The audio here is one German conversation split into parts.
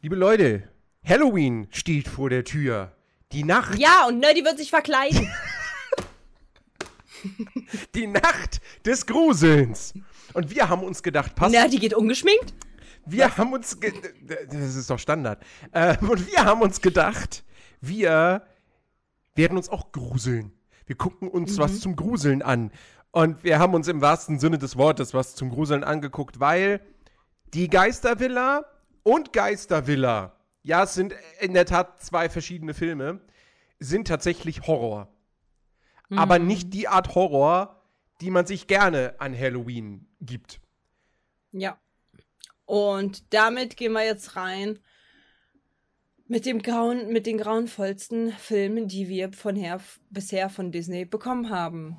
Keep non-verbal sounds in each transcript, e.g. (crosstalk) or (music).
Liebe Leute, Halloween steht vor der Tür. Die Nacht. Ja, und Nerdy wird sich verkleiden. (laughs) Die Nacht des Gruselns. Und wir haben uns gedacht, passt. Nerdy geht ungeschminkt. Wir Was? haben uns. das ist doch Standard. Äh, und wir haben uns gedacht, wir werden uns auch gruseln. Wir gucken uns mhm. was zum Gruseln an. Und wir haben uns im wahrsten Sinne des Wortes was zum Gruseln angeguckt, weil die Geistervilla und Geistervilla, ja, es sind in der Tat zwei verschiedene Filme, sind tatsächlich Horror. Mhm. Aber nicht die Art Horror, die man sich gerne an Halloween gibt. Ja. Und damit gehen wir jetzt rein mit dem grauen, mit den grauenvollsten Filmen, die wir von her, bisher von Disney bekommen haben.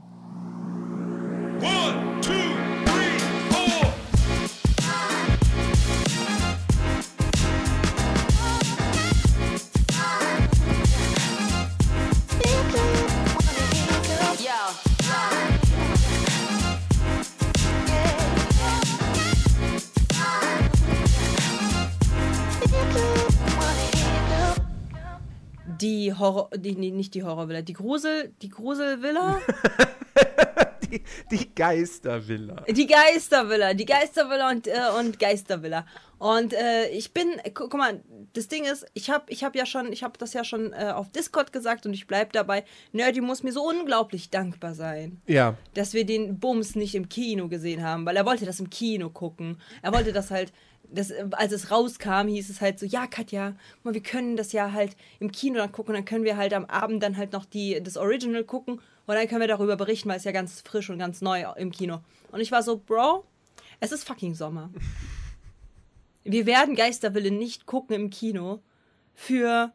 One, two, die Horror, die, nee, nicht die Horrorvilla, die Grusel, die Gruselvilla? (laughs) die, die Geistervilla. Die Geistervilla, die Geistervilla und, äh, und Geistervilla. Und äh, ich bin, guck, guck mal, das Ding ist, ich habe ich hab ja schon, ich habe das ja schon äh, auf Discord gesagt und ich bleib dabei. Nerdy muss mir so unglaublich dankbar sein. Ja. Dass wir den Bums nicht im Kino gesehen haben, weil er wollte das im Kino gucken. Er wollte das halt das, als es rauskam, hieß es halt so, ja, Katja, mal, wir können das ja halt im Kino dann gucken, dann können wir halt am Abend dann halt noch die, das Original gucken und dann können wir darüber berichten, weil es ja ganz frisch und ganz neu im Kino. Und ich war so, Bro, es ist fucking Sommer. (laughs) Wir werden Geisterwille nicht gucken im Kino für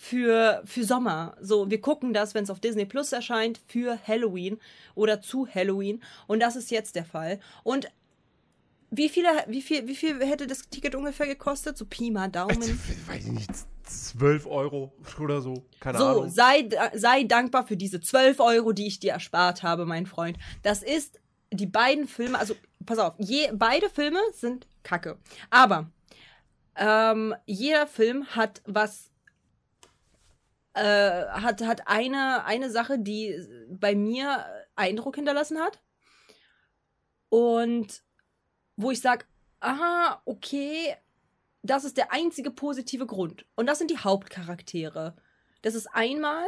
für, für Sommer. So, wir gucken das, wenn es auf Disney Plus erscheint, für Halloween oder zu Halloween. Und das ist jetzt der Fall. Und wie, viele, wie, viel, wie viel hätte das Ticket ungefähr gekostet? So Pi mal Daumen. Ich weiß nicht, 12 Euro oder so. Keine so, Ahnung. Sei, sei dankbar für diese 12 Euro, die ich dir erspart habe, mein Freund. Das ist die beiden Filme, also pass auf, je, beide Filme sind kacke. Aber ähm, jeder Film hat was, äh, hat, hat eine, eine Sache, die bei mir Eindruck hinterlassen hat. Und wo ich sage, aha, okay, das ist der einzige positive Grund. Und das sind die Hauptcharaktere. Das ist einmal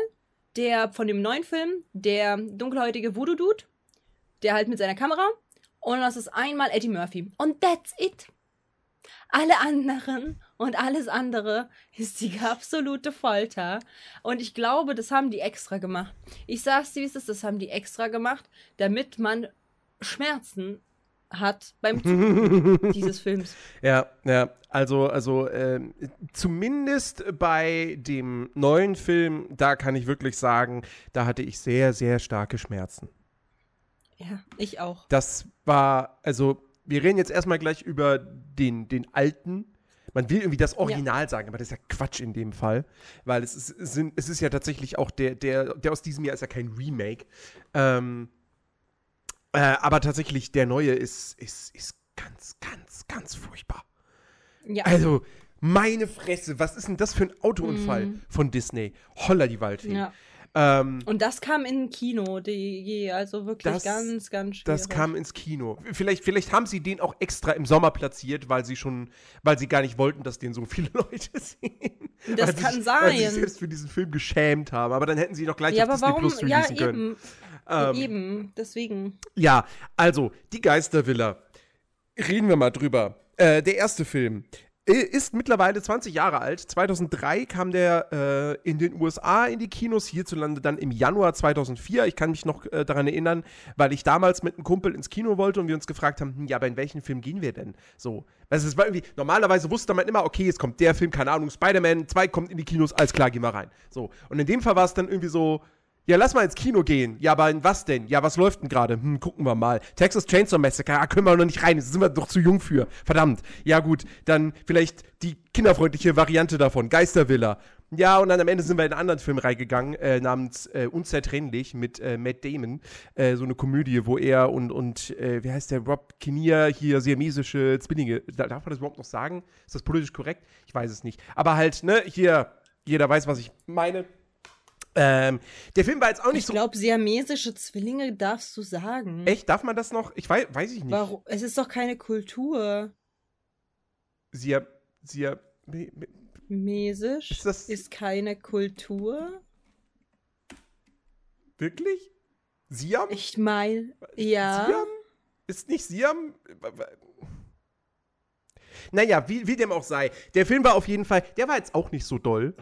der von dem neuen Film, der dunkelhäutige Voodoo-Dude, der halt mit seiner Kamera. Und das ist einmal Eddie Murphy. Und that's it. Alle anderen und alles andere ist die absolute Folter. Und ich glaube, das haben die extra gemacht. Ich sag's dir, wie es ist, das haben die extra gemacht, damit man Schmerzen hat beim (laughs) Zugucken dieses Films. Ja, ja, also, also äh, zumindest bei dem neuen Film, da kann ich wirklich sagen, da hatte ich sehr, sehr starke Schmerzen. Ja, ich auch. Das war, also, wir reden jetzt erstmal gleich über den, den alten. Man will irgendwie das Original ja. sagen, aber das ist ja Quatsch in dem Fall, weil es ist, es, sind, es ist ja tatsächlich auch der, der, der aus diesem Jahr ist ja kein Remake. Ähm, äh, aber tatsächlich, der neue ist, ist, ist ganz, ganz, ganz furchtbar. Ja. Also, meine Fresse, was ist denn das für ein Autounfall mm. von Disney? Holla die Waldfee. Ja. Ähm, und das kam in Kino, die, also wirklich das, ganz, ganz schwierig. Das kam ins Kino. Vielleicht, vielleicht haben sie den auch extra im Sommer platziert, weil sie schon, weil sie gar nicht wollten, dass den so viele (laughs) Leute sehen. Das weil kann sich, sein. Weil sie sich selbst für diesen Film geschämt haben. Aber dann hätten sie doch gleich ja, auf Disney warum? Plus releasen ja, können. Eben. Ähm, Eben, deswegen. Ja, also, die Geistervilla. Reden wir mal drüber. Äh, der erste Film ist mittlerweile 20 Jahre alt. 2003 kam der äh, in den USA in die Kinos, hierzulande dann im Januar 2004. Ich kann mich noch äh, daran erinnern, weil ich damals mit einem Kumpel ins Kino wollte und wir uns gefragt haben, hm, ja, aber in welchen Film gehen wir denn? So, also es war irgendwie, normalerweise wusste man immer, okay, es kommt der Film, keine Ahnung, Spider-Man 2 kommt in die Kinos, alles klar, gehen wir rein. So, und in dem Fall war es dann irgendwie so, ja, lass mal ins Kino gehen. Ja, aber in was denn? Ja, was läuft denn gerade? Hm, gucken wir mal. Texas Chainsaw Massacre, ah, können wir noch nicht rein. Das sind wir doch zu jung für. Verdammt. Ja, gut, dann vielleicht die kinderfreundliche Variante davon. Geistervilla. Ja, und dann am Ende sind wir in einen anderen Film reingegangen, äh, namens äh, Unzertrennlich mit äh, Matt Damon. Äh, so eine Komödie, wo er und, und äh, wie heißt der, Rob Kinnear hier siamesische Zwillinge, darf man das überhaupt noch sagen? Ist das politisch korrekt? Ich weiß es nicht. Aber halt, ne, hier, jeder weiß, was ich meine. Ähm, der Film war jetzt auch nicht ich so. Ich glaube, siamesische Zwillinge darfst du sagen. Echt? Darf man das noch? Ich weiß, weiß ich nicht. Warum? Es ist doch keine Kultur. Siam. Siam. Mesisch ist, das ist keine Kultur. Wirklich? Siam? Ich meine, ja. Siam? Ist nicht Siam? Naja, wie, wie dem auch sei. Der Film war auf jeden Fall, der war jetzt auch nicht so doll.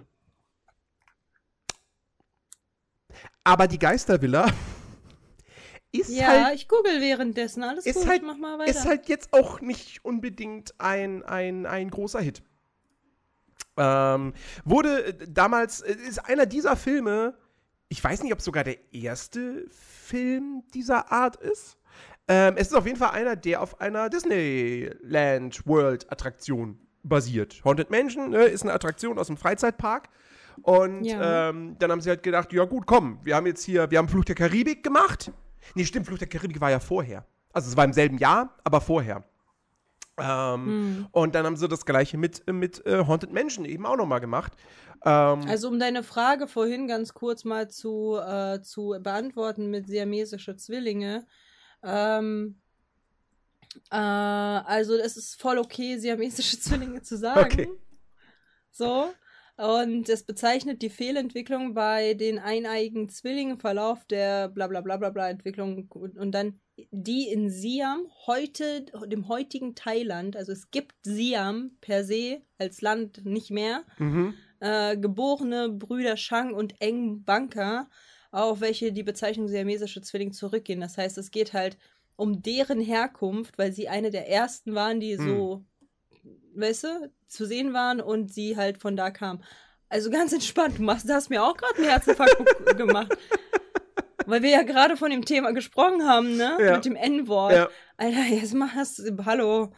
Aber die Geistervilla (laughs) ist ja, halt. Ja, ich google währenddessen. Alles ist gut, halt, mach mal weiter. Ist halt jetzt auch nicht unbedingt ein, ein, ein großer Hit. Ähm, wurde äh, damals, äh, ist einer dieser Filme, ich weiß nicht, ob es sogar der erste Film dieser Art ist. Ähm, es ist auf jeden Fall einer, der auf einer Disneyland World Attraktion basiert. Haunted Mansion ne, ist eine Attraktion aus dem Freizeitpark. Und ja. ähm, dann haben sie halt gedacht, ja gut, komm, wir haben jetzt hier, wir haben Fluch der Karibik gemacht. Nee, stimmt, Fluch der Karibik war ja vorher. Also es war im selben Jahr, aber vorher. Ähm, hm. Und dann haben sie das gleiche mit, mit äh, Haunted Mansion eben auch nochmal gemacht. Ähm, also um deine Frage vorhin ganz kurz mal zu, äh, zu beantworten mit siamesische Zwillinge. Ähm, äh, also es ist voll okay, siamesische (laughs) Zwillinge zu sagen. Okay. So. Und es bezeichnet die Fehlentwicklung bei den eineiigen Zwillingen, Verlauf der bla bla bla bla bla Entwicklung und dann die in Siam, heute, dem heutigen Thailand, also es gibt Siam per se als Land nicht mehr, mhm. äh, geborene Brüder Shang und Eng Banka, auf welche die Bezeichnung siamesische Zwilling zurückgehen. Das heißt, es geht halt um deren Herkunft, weil sie eine der ersten waren, die mhm. so weißt du, zu sehen waren und sie halt von da kam. Also ganz entspannt, du machst, hast mir auch gerade einen Herzinfarkt (laughs) gemacht. Weil wir ja gerade von dem Thema gesprochen haben, ne? Ja. Mit dem N-Wort. Ja. Alter, jetzt machst du, hallo.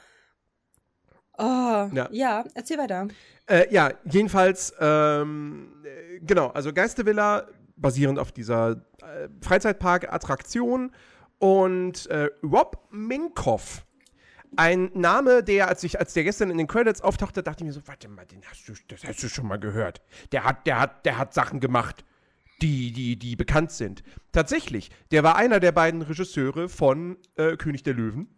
Oh, ja. ja, erzähl weiter. Äh, ja, jedenfalls, ähm, genau, also Geistervilla basierend auf dieser äh, Freizeitpark-Attraktion und äh, Rob Minkoff ein Name, der, als ich, als der gestern in den Credits auftauchte, dachte ich mir so, warte mal, den hast du, das hast du schon mal gehört. Der hat, der hat, der hat Sachen gemacht, die, die, die bekannt sind. Tatsächlich, der war einer der beiden Regisseure von äh, König der Löwen.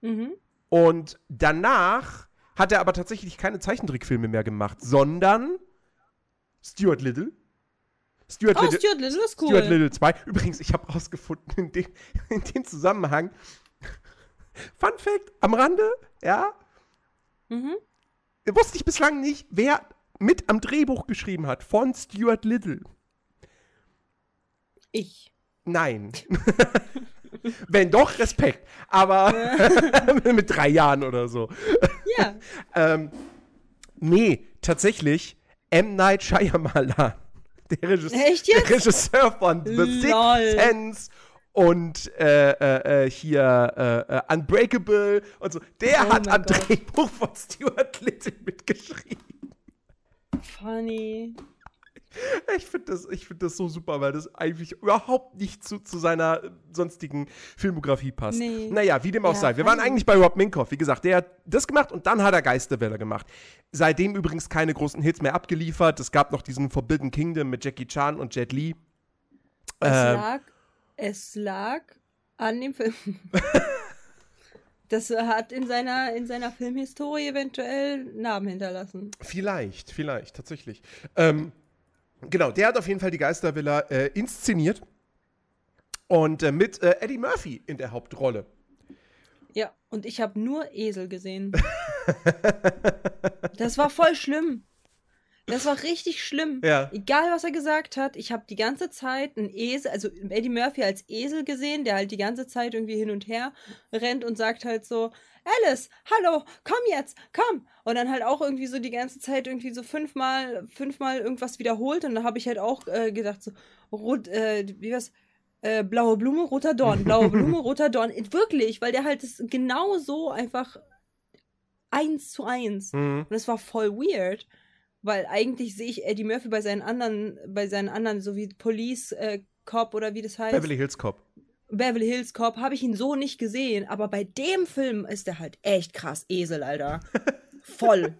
Mhm. Und danach hat er aber tatsächlich keine Zeichentrickfilme mehr gemacht, sondern Stuart Little. Stuart, oh, Little, Stuart Little ist cool. Stuart Little 2. Übrigens, ich habe rausgefunden, in dem, (laughs) in dem Zusammenhang, Fun Fact am Rande, ja. Mhm. Wusste ich bislang nicht, wer mit am Drehbuch geschrieben hat von Stuart Little. Ich. Nein. (laughs) Wenn doch, Respekt. Aber (laughs) mit drei Jahren oder so. Ja. (laughs) ähm, nee, tatsächlich M. Night Shyamalan. Der Regisseur, der Regisseur von The Sixth Sense und äh, äh, äh, hier äh, äh, Unbreakable und so. Der oh hat am Drehbuch von Stuart Little mitgeschrieben. Funny. Ich finde das, find das so super, weil das eigentlich überhaupt nicht zu, zu seiner sonstigen Filmografie passt. Nee. Naja, wie dem auch ja, sei. Wir waren eigentlich bei Rob Minkoff. Wie gesagt, der hat das gemacht und dann hat er Geisterwelle gemacht. Seitdem übrigens keine großen Hits mehr abgeliefert. Es gab noch diesen Forbidden Kingdom mit Jackie Chan und Jet Li. Es äh, lag es lag an dem Film. (laughs) das hat in seiner, in seiner Filmhistorie eventuell Namen hinterlassen. Vielleicht, vielleicht, tatsächlich. Ähm, genau, der hat auf jeden Fall die Geistervilla äh, inszeniert. Und äh, mit äh, Eddie Murphy in der Hauptrolle. Ja, und ich habe nur Esel gesehen. (laughs) das war voll schlimm. Das war richtig schlimm. Ja. Egal, was er gesagt hat, ich habe die ganze Zeit einen Esel, also Eddie Murphy als Esel gesehen, der halt die ganze Zeit irgendwie hin und her rennt und sagt halt so, Alice, hallo, komm jetzt, komm. Und dann halt auch irgendwie so die ganze Zeit irgendwie so fünfmal, fünfmal irgendwas wiederholt. Und da habe ich halt auch äh, gedacht, so, rot, äh, wie was? Äh, blaue Blume, roter Dorn, (laughs) blaue Blume, roter Dorn. Wirklich, weil der halt das genau so einfach eins zu eins. Mhm. Und es war voll weird. Weil eigentlich sehe ich Eddie Murphy bei seinen anderen, bei seinen anderen, so wie Police äh, Cop oder wie das heißt. Beverly Hills Cop. Beverly Hills Cop habe ich ihn so nicht gesehen, aber bei dem Film ist er halt echt krass Esel, Alter. (laughs) Voll.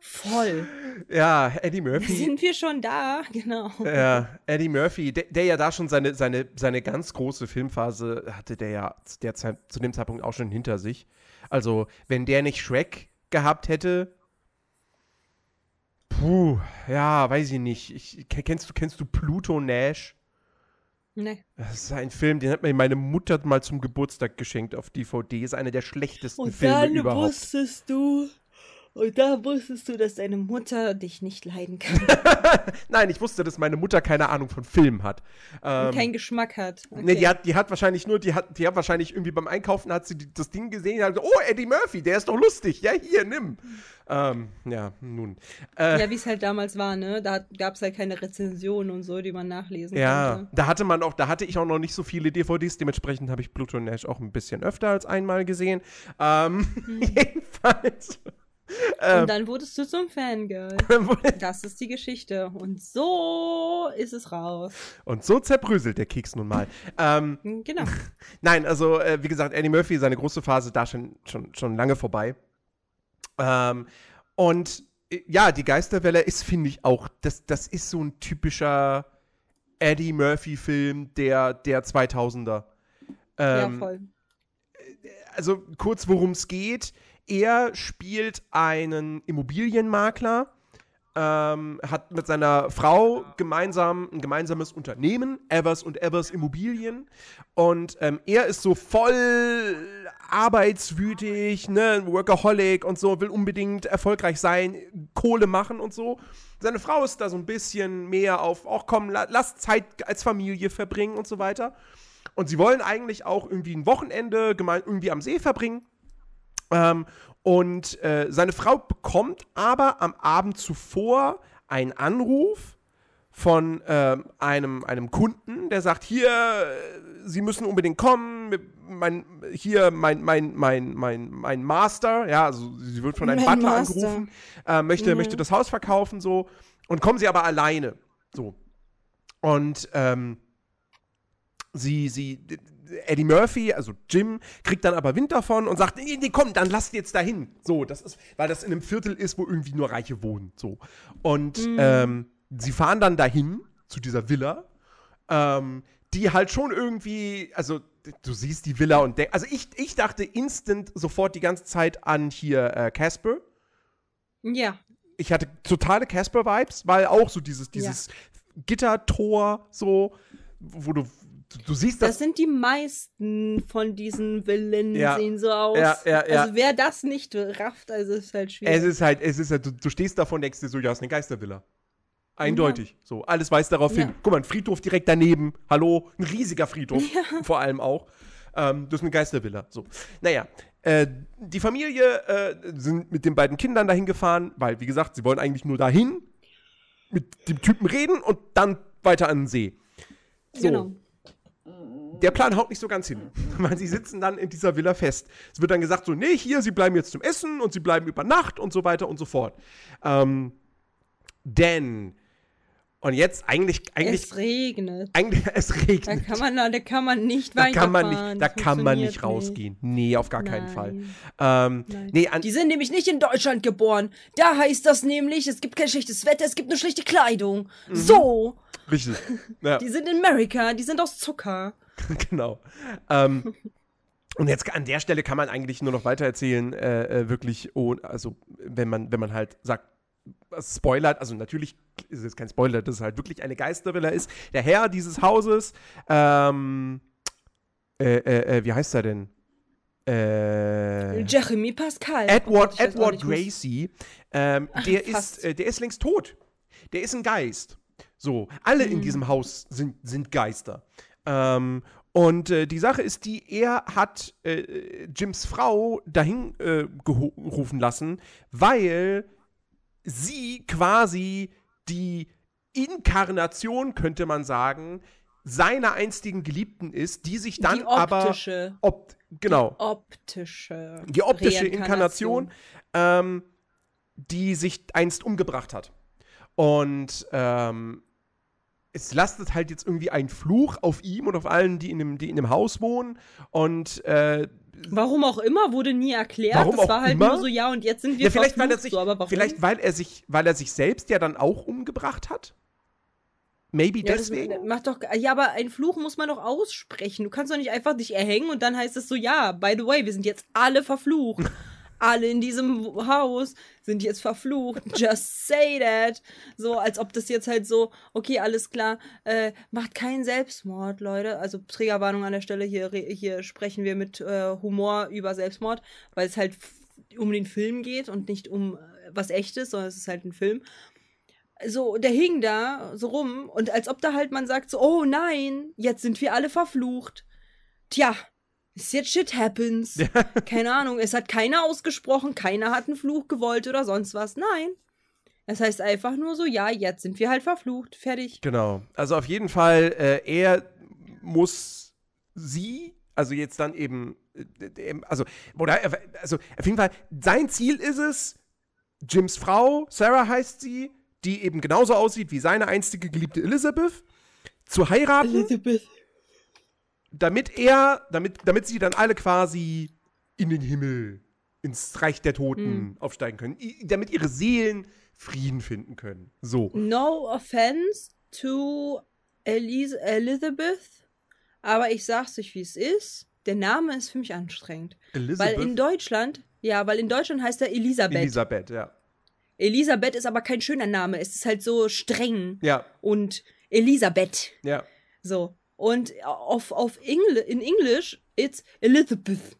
Voll. Ja, Eddie Murphy. Sind wir schon da? Genau. Ja, Eddie Murphy, der, der, ja da schon seine, seine, seine ganz große Filmphase hatte, der ja der zu dem Zeitpunkt auch schon hinter sich. Also, wenn der nicht Shrek gehabt hätte, puh, ja, weiß ich nicht. Ich, kennst, du, kennst du Pluto Nash? Nee. Das ist ein Film, den hat mir meine Mutter mal zum Geburtstag geschenkt auf DVD. Ist einer der schlechtesten Und Filme dann überhaupt. wusstest du, und da wusstest du, dass deine Mutter dich nicht leiden kann (laughs) Nein, ich wusste, dass meine Mutter keine Ahnung von Film hat. Ähm, und keinen Geschmack hat. Okay. Nee, die hat, die hat wahrscheinlich nur, die hat, die hat wahrscheinlich irgendwie beim Einkaufen hat sie die, das Ding gesehen und hat gesagt, oh, Eddie Murphy, der ist doch lustig. Ja, hier, nimm. Ähm, ja, nun. Äh, ja, wie es halt damals war, ne? Da gab es halt keine Rezensionen und so, die man nachlesen ja, konnte. da hatte man auch, da hatte ich auch noch nicht so viele DVDs, dementsprechend habe ich Pluto Nash auch ein bisschen öfter als einmal gesehen. Ähm, (laughs) jedenfalls. Ähm. Und dann wurdest du zum Fangirl. (laughs) Das ist die Geschichte. Und so ist es raus. Und so zerbröselt der Keks nun mal. ähm, Genau. (laughs) Nein, also äh, wie gesagt, Eddie Murphy, seine große Phase da schon, schon, schon lange vorbei. Ähm, und äh, ja, die Geisterwelle ist, finde ich, auch, das, das ist so ein typischer Eddie Murphy-Film der, der 2000er. ja, Ähm, voll. also kurz, worum es geht. Er spielt einen Immobilienmakler, ähm, hat mit seiner Frau gemeinsam ein gemeinsames Unternehmen, Evers und Evers Immobilien. Und ähm, er ist so voll arbeitswütig, ne, Workaholic und so, will unbedingt erfolgreich sein, Kohle machen und so. Seine Frau ist da so ein bisschen mehr auf, auch komm, la lass Zeit als Familie verbringen und so weiter. Und sie wollen eigentlich auch irgendwie ein Wochenende irgendwie am See verbringen. Ähm, und äh, seine Frau bekommt aber am Abend zuvor einen Anruf von ähm, einem, einem Kunden, der sagt, hier, äh, Sie müssen unbedingt kommen, mein, hier mein, mein, mein, mein, mein Master, ja, also sie wird von einem Mein Butler Master. angerufen, äh, möchte, Mhm. möchte das Haus verkaufen, so, und kommen sie aber alleine, so. Und, ähm, sie, sie, Eddie Murphy, also Jim, kriegt dann aber Wind davon und sagt, nee, nee, komm, dann lasst jetzt dahin. So, das ist, weil das in einem Viertel ist, wo irgendwie nur Reiche wohnen. So. Und ähm, sie fahren dann dahin zu dieser Villa, ähm, die halt schon irgendwie, also du siehst die Villa und denk, also ich, ich dachte instant sofort die ganze Zeit an hier äh, Casper. Ja. Ich hatte totale Casper-Vibes, weil auch so dieses, dieses Gittertor, so, wo du, du, du siehst Das das. sind die meisten von diesen Villen, Ja. sehen so aus. Ja, ja, ja. Also wer das nicht rafft, also ist halt schwierig. Es ist halt, es ist halt, du, du stehst davon und denkst dir so, ja, ist eine Geistervilla. Eindeutig. So, alles weist darauf hin. Ja. Guck mal, ein Friedhof direkt daneben. Hallo, ein riesiger Friedhof. (laughs) Vor allem auch. Ähm, das ist eine Geistervilla. So. Naja, äh, die Familie äh, sind mit den beiden Kindern dahin gefahren, weil, wie gesagt, sie wollen eigentlich nur dahin, mit dem Typen reden und dann weiter an den See. So. Genau. Der Plan haut nicht so ganz hin, (laughs) weil sie sitzen dann in dieser Villa fest. Es wird dann gesagt, so, nee, hier, sie bleiben jetzt zum Essen und sie bleiben über Nacht und so weiter und so fort. Ähm, denn, und jetzt eigentlich, eigentlich, Es regnet. eigentlich, (laughs) es Da regnet. kann man, da kann man nicht Da kann man nicht, da kann man nicht rausgehen. Nee, auf gar keinen Nein. Fall. Ähm, nee, an, Die sind nämlich nicht in Deutschland geboren. Da heißt das nämlich, es gibt kein schlechtes Wetter, es gibt nur schlechte Kleidung. Mhm. So. richtig. Ja. (laughs) Die sind in Amerika, die sind aus Zucker. (laughs) genau. Ähm, und jetzt an der Stelle kann man eigentlich nur noch weitererzählen, äh, äh, wirklich, oh, also wenn man, wenn man halt sagt, spoilert, also natürlich ist es kein Spoiler, dass es halt wirklich eine Geistervilla ist. Der Herr dieses Hauses, ähm, äh, äh, äh, wie heißt er denn? Äh, Jeremy Pascal. Edward, Edward Gracie, ähm, der, fast. ist, äh, der ist längst tot. Der ist ein Geist. So, alle Hm. in diesem Haus sind, sind Geister. Ähm, und äh, die Sache ist die, er hat äh, Jims Frau dahin äh, gerufen lassen, weil sie quasi die Inkarnation, könnte man sagen, seiner einstigen Geliebten ist, die sich dann Die aber optische. opt, genau Optische. die optische Inkarnation. Ähm, die sich einst umgebracht hat. Und ähm, es lastet halt jetzt irgendwie ein Fluch auf ihm und auf allen, die in dem, die in dem Haus wohnen. Und äh, Warum auch immer, wurde nie erklärt. Warum das war halt immer? nur so, ja, und jetzt sind wir ja, vielleicht, weil er sich, so, aber warum? vielleicht weil er sich, weil er sich selbst ja dann auch umgebracht hat. Maybe ja, deswegen. macht doch, ja, aber ein Fluch muss man doch aussprechen. Du kannst doch nicht einfach dich erhängen und dann heißt es so, ja, by the way, wir sind jetzt alle verflucht. (laughs) alle in diesem Haus sind jetzt verflucht. (laughs) Just say that. So, als ob das jetzt halt so, okay, alles klar, äh, macht keinen Selbstmord, Leute. Also Trägerwarnung an der Stelle, hier, hier sprechen wir mit äh, Humor über Selbstmord, weil es halt um den Film geht und nicht um äh, was echtes, sondern es ist halt ein Film. So, der hing da so rum und als ob da halt man sagt so, oh nein, jetzt sind wir alle verflucht. Tja, ist jetzt shit happens. Keine Ahnung, es hat keiner ausgesprochen, keiner hat einen Fluch gewollt oder sonst was. Nein. Es heißt einfach nur so, ja, jetzt sind wir halt verflucht. Fertig. Genau. Also auf jeden Fall, äh, er muss sie, also jetzt dann eben, äh, äh, also, oder, also auf jeden Fall, sein Ziel ist es, Jims Frau, Sarah heißt sie, die eben genauso aussieht wie seine einstige geliebte Elizabeth, zu heiraten, Elizabeth. Damit er, damit, damit sie dann alle quasi in den Himmel, ins Reich der Toten aufsteigen können, I damit ihre Seelen Frieden finden können. So. No offense to Elis Elizabeth, aber ich sag's euch, wie es ist. Der Name ist für mich anstrengend. Elizabeth. Weil in Deutschland, ja, weil in Deutschland heißt er Elisabeth. Elisabeth, ja. Elisabeth ist aber kein schöner Name. Es ist halt so streng. Ja, Und Elisabeth. ja. So. Und auf, auf Engl in Englisch, it's Elizabeth.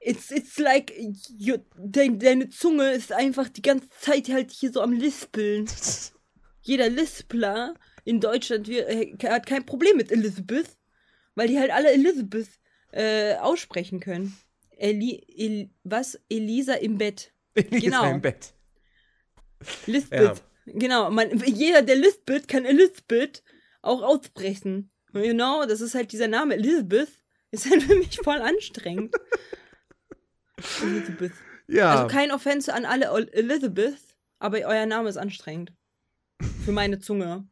It's, it's like, you, dein, deine Zunge ist einfach die ganze Zeit halt hier so am Lispeln. (laughs) Jeder Lispler in Deutschland wir, äh, hat kein Problem mit Elizabeth, weil die halt alle Elizabeth äh, aussprechen können. Eli, El, was? Elisa im Bett. Elisa Genau. im Bett. Lisbeth. Genau, man, jeder, der Lisbeth, kann Elizabeth auch aussprechen. You know, das ist halt dieser Name. Elizabeth ist halt (laughs) für mich voll anstrengend. Elizabeth. Ja. Also kein Offense an alle Elizabeth, aber euer Name ist anstrengend. Für meine Zunge.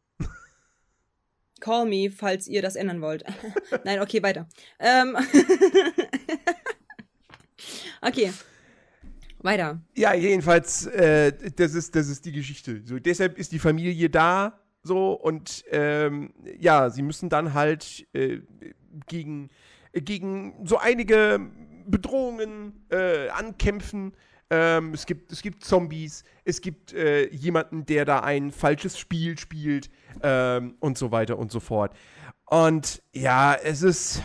Call me, falls ihr das ändern wollt. (laughs) Nein, okay, weiter. Ähm (laughs) okay. Weiter. Ja, jedenfalls, äh, das, ist, das ist die Geschichte. So, deshalb ist die Familie da, so, und ähm, ja, sie müssen dann halt äh, gegen, gegen so einige Bedrohungen äh, ankämpfen. Ähm, es, gibt, es gibt Zombies, es gibt äh, jemanden, der da ein falsches Spiel spielt ähm, und so weiter und so fort. Und ja, es ist.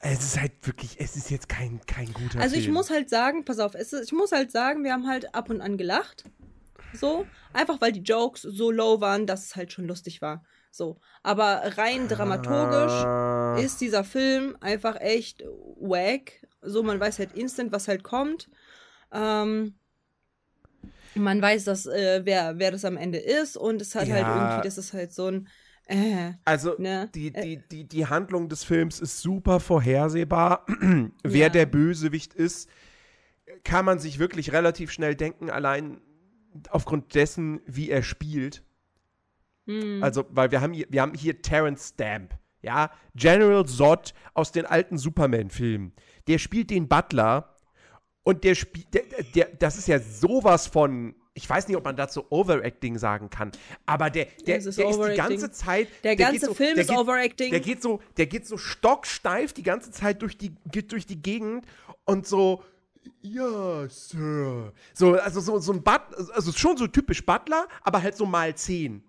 Es ist halt wirklich, es ist jetzt kein, kein guter Also Film. ich muss halt sagen, pass auf, ist, ich muss halt sagen, wir haben halt ab und an gelacht. So, einfach weil die Jokes so low waren, dass es halt schon lustig war. So, aber rein dramaturgisch Ah. ist dieser Film einfach echt wack. So, man weiß halt instant, was halt kommt. Ähm, man weiß, dass, äh, wer, wer das am Ende ist und es hat halt Ja. irgendwie, das ist halt so ein äh, Also Ne? die, Äh. die, die, die Handlung des Films ist super vorhersehbar. (clears throat) Wer Ja. der Bösewicht ist, kann man sich wirklich relativ schnell denken, allein aufgrund dessen, wie er spielt. hm. Also, weil wir haben hier, wir haben hier Terrence Stamp, ja, General Zod aus den alten Superman-Filmen. Der spielt den Butler und der spielt, der, der, das ist ja sowas von, ich weiß nicht, ob man dazu Overacting sagen kann, aber der, der, ist der ist die ganze Zeit, Der geht ganze so, Film der ist geht, Overacting. Der geht so, der geht so stocksteif die ganze Zeit durch die, geht durch die Gegend und so, ja, Sir. So, also so, so ein Butler, also schon so typisch Butler, aber halt so mal zehn.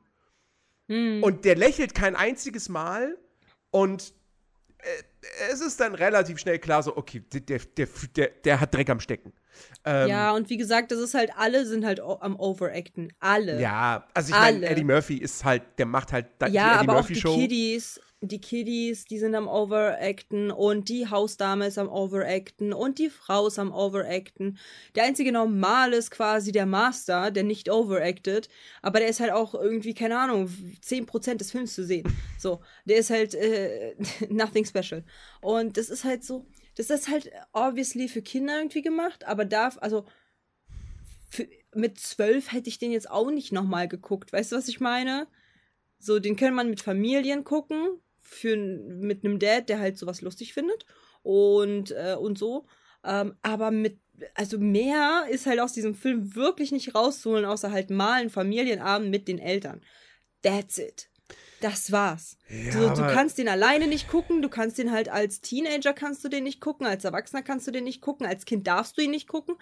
Hm. Und der lächelt kein einziges Mal und äh, es ist dann relativ schnell klar, so, okay, der, der, der, der hat Dreck am Stecken. Ähm, ja, und wie gesagt, das ist halt, alle sind halt am Overacten. Alle. ja, also ich meine. Eddie Murphy ist halt, der macht halt Ja, die Eddie aber auch Murphy die Show. Kiddies, die Kiddies, die sind am Overacten und die Hausdame ist am Overacten und die Frau ist am Overacten. Der einzige Normal ist quasi der Master, der nicht overacted, aber der ist halt auch irgendwie, keine Ahnung, 10% des Films zu sehen. So, der ist halt äh, (laughs) nothing special. Und das ist halt so, das ist halt obviously für Kinder irgendwie gemacht, aber darf, also für, mit zwölf hätte ich den jetzt auch nicht nochmal geguckt. Weißt du, was ich meine? So, den kann man mit Familien gucken, für, mit einem Dad, der halt sowas lustig findet und, äh, und so. Ähm, aber mit, also mehr ist halt aus diesem Film wirklich nicht rauszuholen, außer halt mal einen Familienabend mit den Eltern. That's it. Das war's. Ja, du, du kannst den alleine nicht gucken, du kannst den halt als Teenager kannst du den nicht gucken, als Erwachsener kannst du den nicht gucken, als Kind darfst du ihn nicht gucken.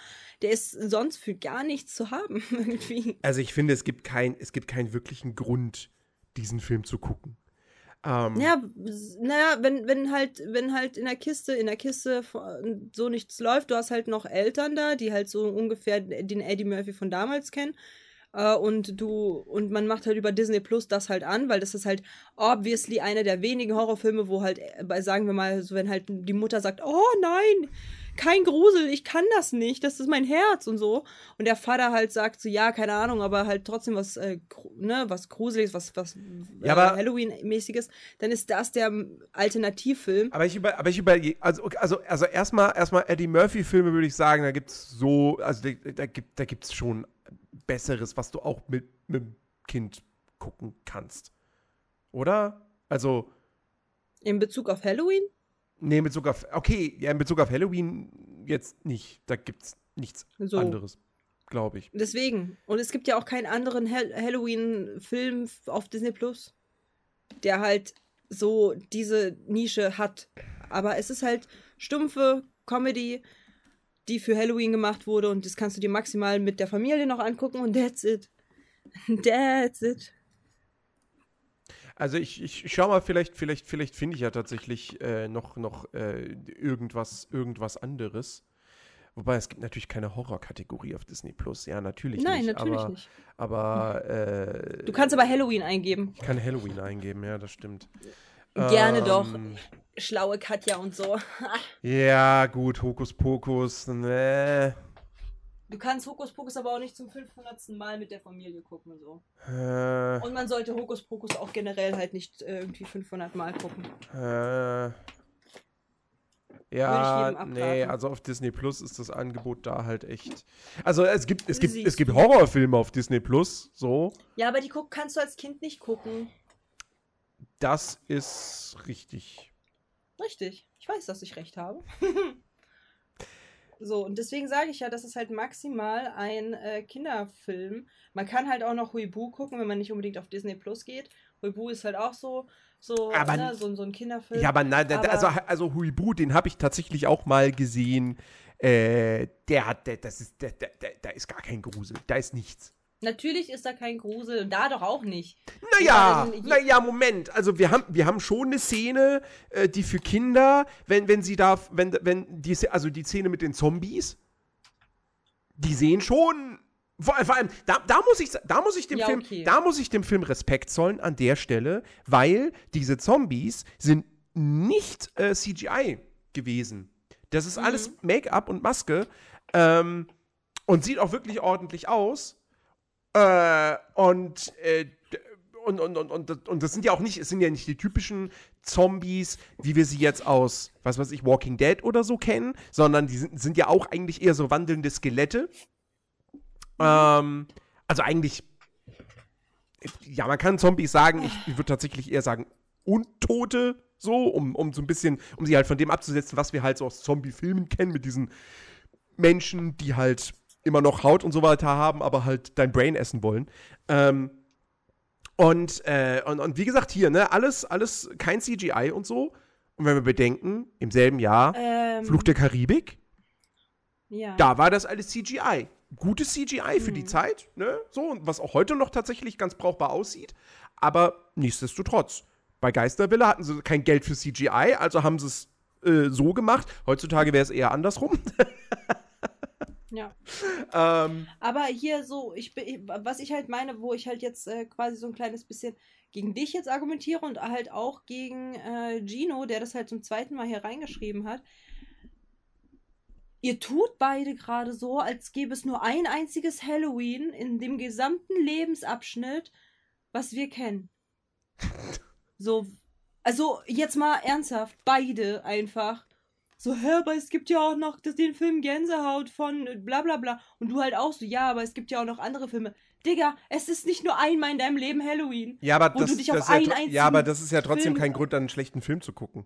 Der ist sonst für gar nichts zu haben, (laughs) irgendwie. Also ich finde, es gibt, kein, es gibt keinen wirklichen Grund, diesen Film zu gucken. Ähm, Ja, naja, wenn, wenn halt, wenn halt in der Kiste, in der Kiste so nichts läuft, du hast halt noch Eltern da, die halt so ungefähr den Eddie Murphy von damals kennen. Äh, und du, und man macht halt über Disney Plus das halt an, weil das ist halt obviously einer der wenigen Horrorfilme, wo halt, äh, bei, sagen wir mal, so wenn halt die Mutter sagt, oh nein, kein Grusel, ich kann das nicht, das ist mein Herz und so. Und der Vater halt sagt so, ja, keine Ahnung, aber halt trotzdem was, äh, ne, was Gruseliges, was, was Ja, äh, Halloween-mäßiges, dann ist das der Alternativfilm. Aber ich über, aber ich über, also, also, also erstmal, erstmal Eddie Murphy-Filme würde ich sagen, da gibt's so, also da, da gibt, da gibt's schon Besseres, was du auch mit, mit dem Kind gucken kannst. Oder? Also, In Bezug auf Halloween? Nee, in Bezug auf, okay, ja, in Bezug auf Halloween jetzt nicht. Da gibt's nichts So. anderes, glaube ich. Deswegen. Und es gibt ja auch keinen anderen Hall Halloween-Film auf Disney Plus, der halt so diese Nische hat. Aber es ist halt stumpfe Comedy, die für Halloween gemacht wurde und das kannst du dir maximal mit der Familie noch angucken und that's it. (laughs) That's it. Also ich, ich schau mal, vielleicht, vielleicht, vielleicht finde ich ja tatsächlich äh, noch, noch äh, irgendwas, irgendwas anderes. Wobei es gibt natürlich keine Horror-Kategorie auf Disney Plus. Ja, natürlich Nein, nicht. natürlich aber, nicht. Aber äh, Du kannst aber Halloween eingeben. ich kann Halloween eingeben, ja, das stimmt. Gerne doch. Ähm, Schlaue Katja und so. Ja, gut, Hokuspokus, ne. Du kannst Hokuspokus aber auch nicht zum 500. Mal mit der Familie gucken und so. Äh, Und man sollte Hokuspokus auch generell halt nicht äh, irgendwie 500 Mal gucken. äh, ja, nee, also auf Disney Plus ist das Angebot da halt echt. Also es gibt, es gibt, es Siehst gibt du. Horrorfilme auf Disney Plus, so. Ja, aber die guck kannst du als Kind nicht gucken. Das ist richtig. Richtig. Ich weiß, dass ich recht habe. (laughs) so, und deswegen sage ich ja, das ist halt maximal ein äh, Kinderfilm. Man kann halt auch noch Huibu gucken, wenn man nicht unbedingt auf Disney Plus geht. Huibu ist halt auch so, so, Aber- ne, so, so ein Kinderfilm. Ja, aber nein, da- Aber- also, also Huibu, den habe ich tatsächlich auch mal gesehen. Äh, der hat, der, das ist, der, der, der, da ist gar kein Grusel. Da ist nichts. Natürlich ist da kein Grusel. und Da doch auch nicht. Naja, Ja, wenn- naja, Moment. Also wir haben, wir haben schon eine Szene, äh, die für Kinder, wenn, wenn sie da, wenn, wenn die, also die Szene mit den Zombies, die sehen schon. Vor, vor allem, da, da muss ich, da muss ich dem Ja, Film, okay. da muss ich dem Film Respekt zollen an der Stelle, weil diese Zombies sind nicht äh, CGI gewesen. Das ist alles Make-up und Maske ähm, und sieht auch wirklich ordentlich aus. Äh, und, äh, und, und, und, und, und das sind ja auch nicht, es sind ja nicht die typischen Zombies, wie wir sie jetzt aus, was weiß ich, Walking Dead oder so kennen, sondern die sind, sind ja auch eigentlich eher so wandelnde Skelette. Ähm, also eigentlich, ja, man kann Zombies sagen, ich, ich würde tatsächlich eher sagen Untote, so, um, um so ein bisschen, um sie halt von dem abzusetzen, was wir halt so aus Zombie-Filmen kennen, mit diesen Menschen, die halt immer noch Haut und so weiter haben, aber halt dein Brain essen wollen. Ähm, und, äh, und, und wie gesagt, hier, ne, alles, alles kein CGI und so. Und wenn wir bedenken, im selben Jahr Ähm, Fluch der Karibik, ja. da war das alles CGI. Gutes CGI für die Mhm. Zeit, ne? So, und was auch heute noch tatsächlich ganz brauchbar aussieht. Aber nichtsdestotrotz, bei Geisterwille hatten sie kein Geld für CGI, also haben sie es äh, so gemacht. Heutzutage wäre es eher andersrum. (laughs) ja. ähm, Aber hier so, ich, was ich halt meine, wo ich halt jetzt äh, quasi so ein kleines bisschen gegen dich jetzt argumentiere und halt auch gegen äh, Gino, der das halt zum zweiten Mal hier reingeschrieben hat. Ihr tut beide gerade so, als gäbe es nur ein einziges Halloween in dem gesamten Lebensabschnitt, was wir kennen. (laughs) So, also jetzt mal ernsthaft, beide einfach. So, hä, aber es gibt ja auch noch das, den Film Gänsehaut von bla bla bla. Und du halt auch so, ja, aber es gibt ja auch noch andere Filme. Digga, es ist nicht nur einmal in deinem Leben Halloween. Ja, aber, das, das ja, ja, aber das ist ja trotzdem Film- kein Grund, einen schlechten Film zu gucken.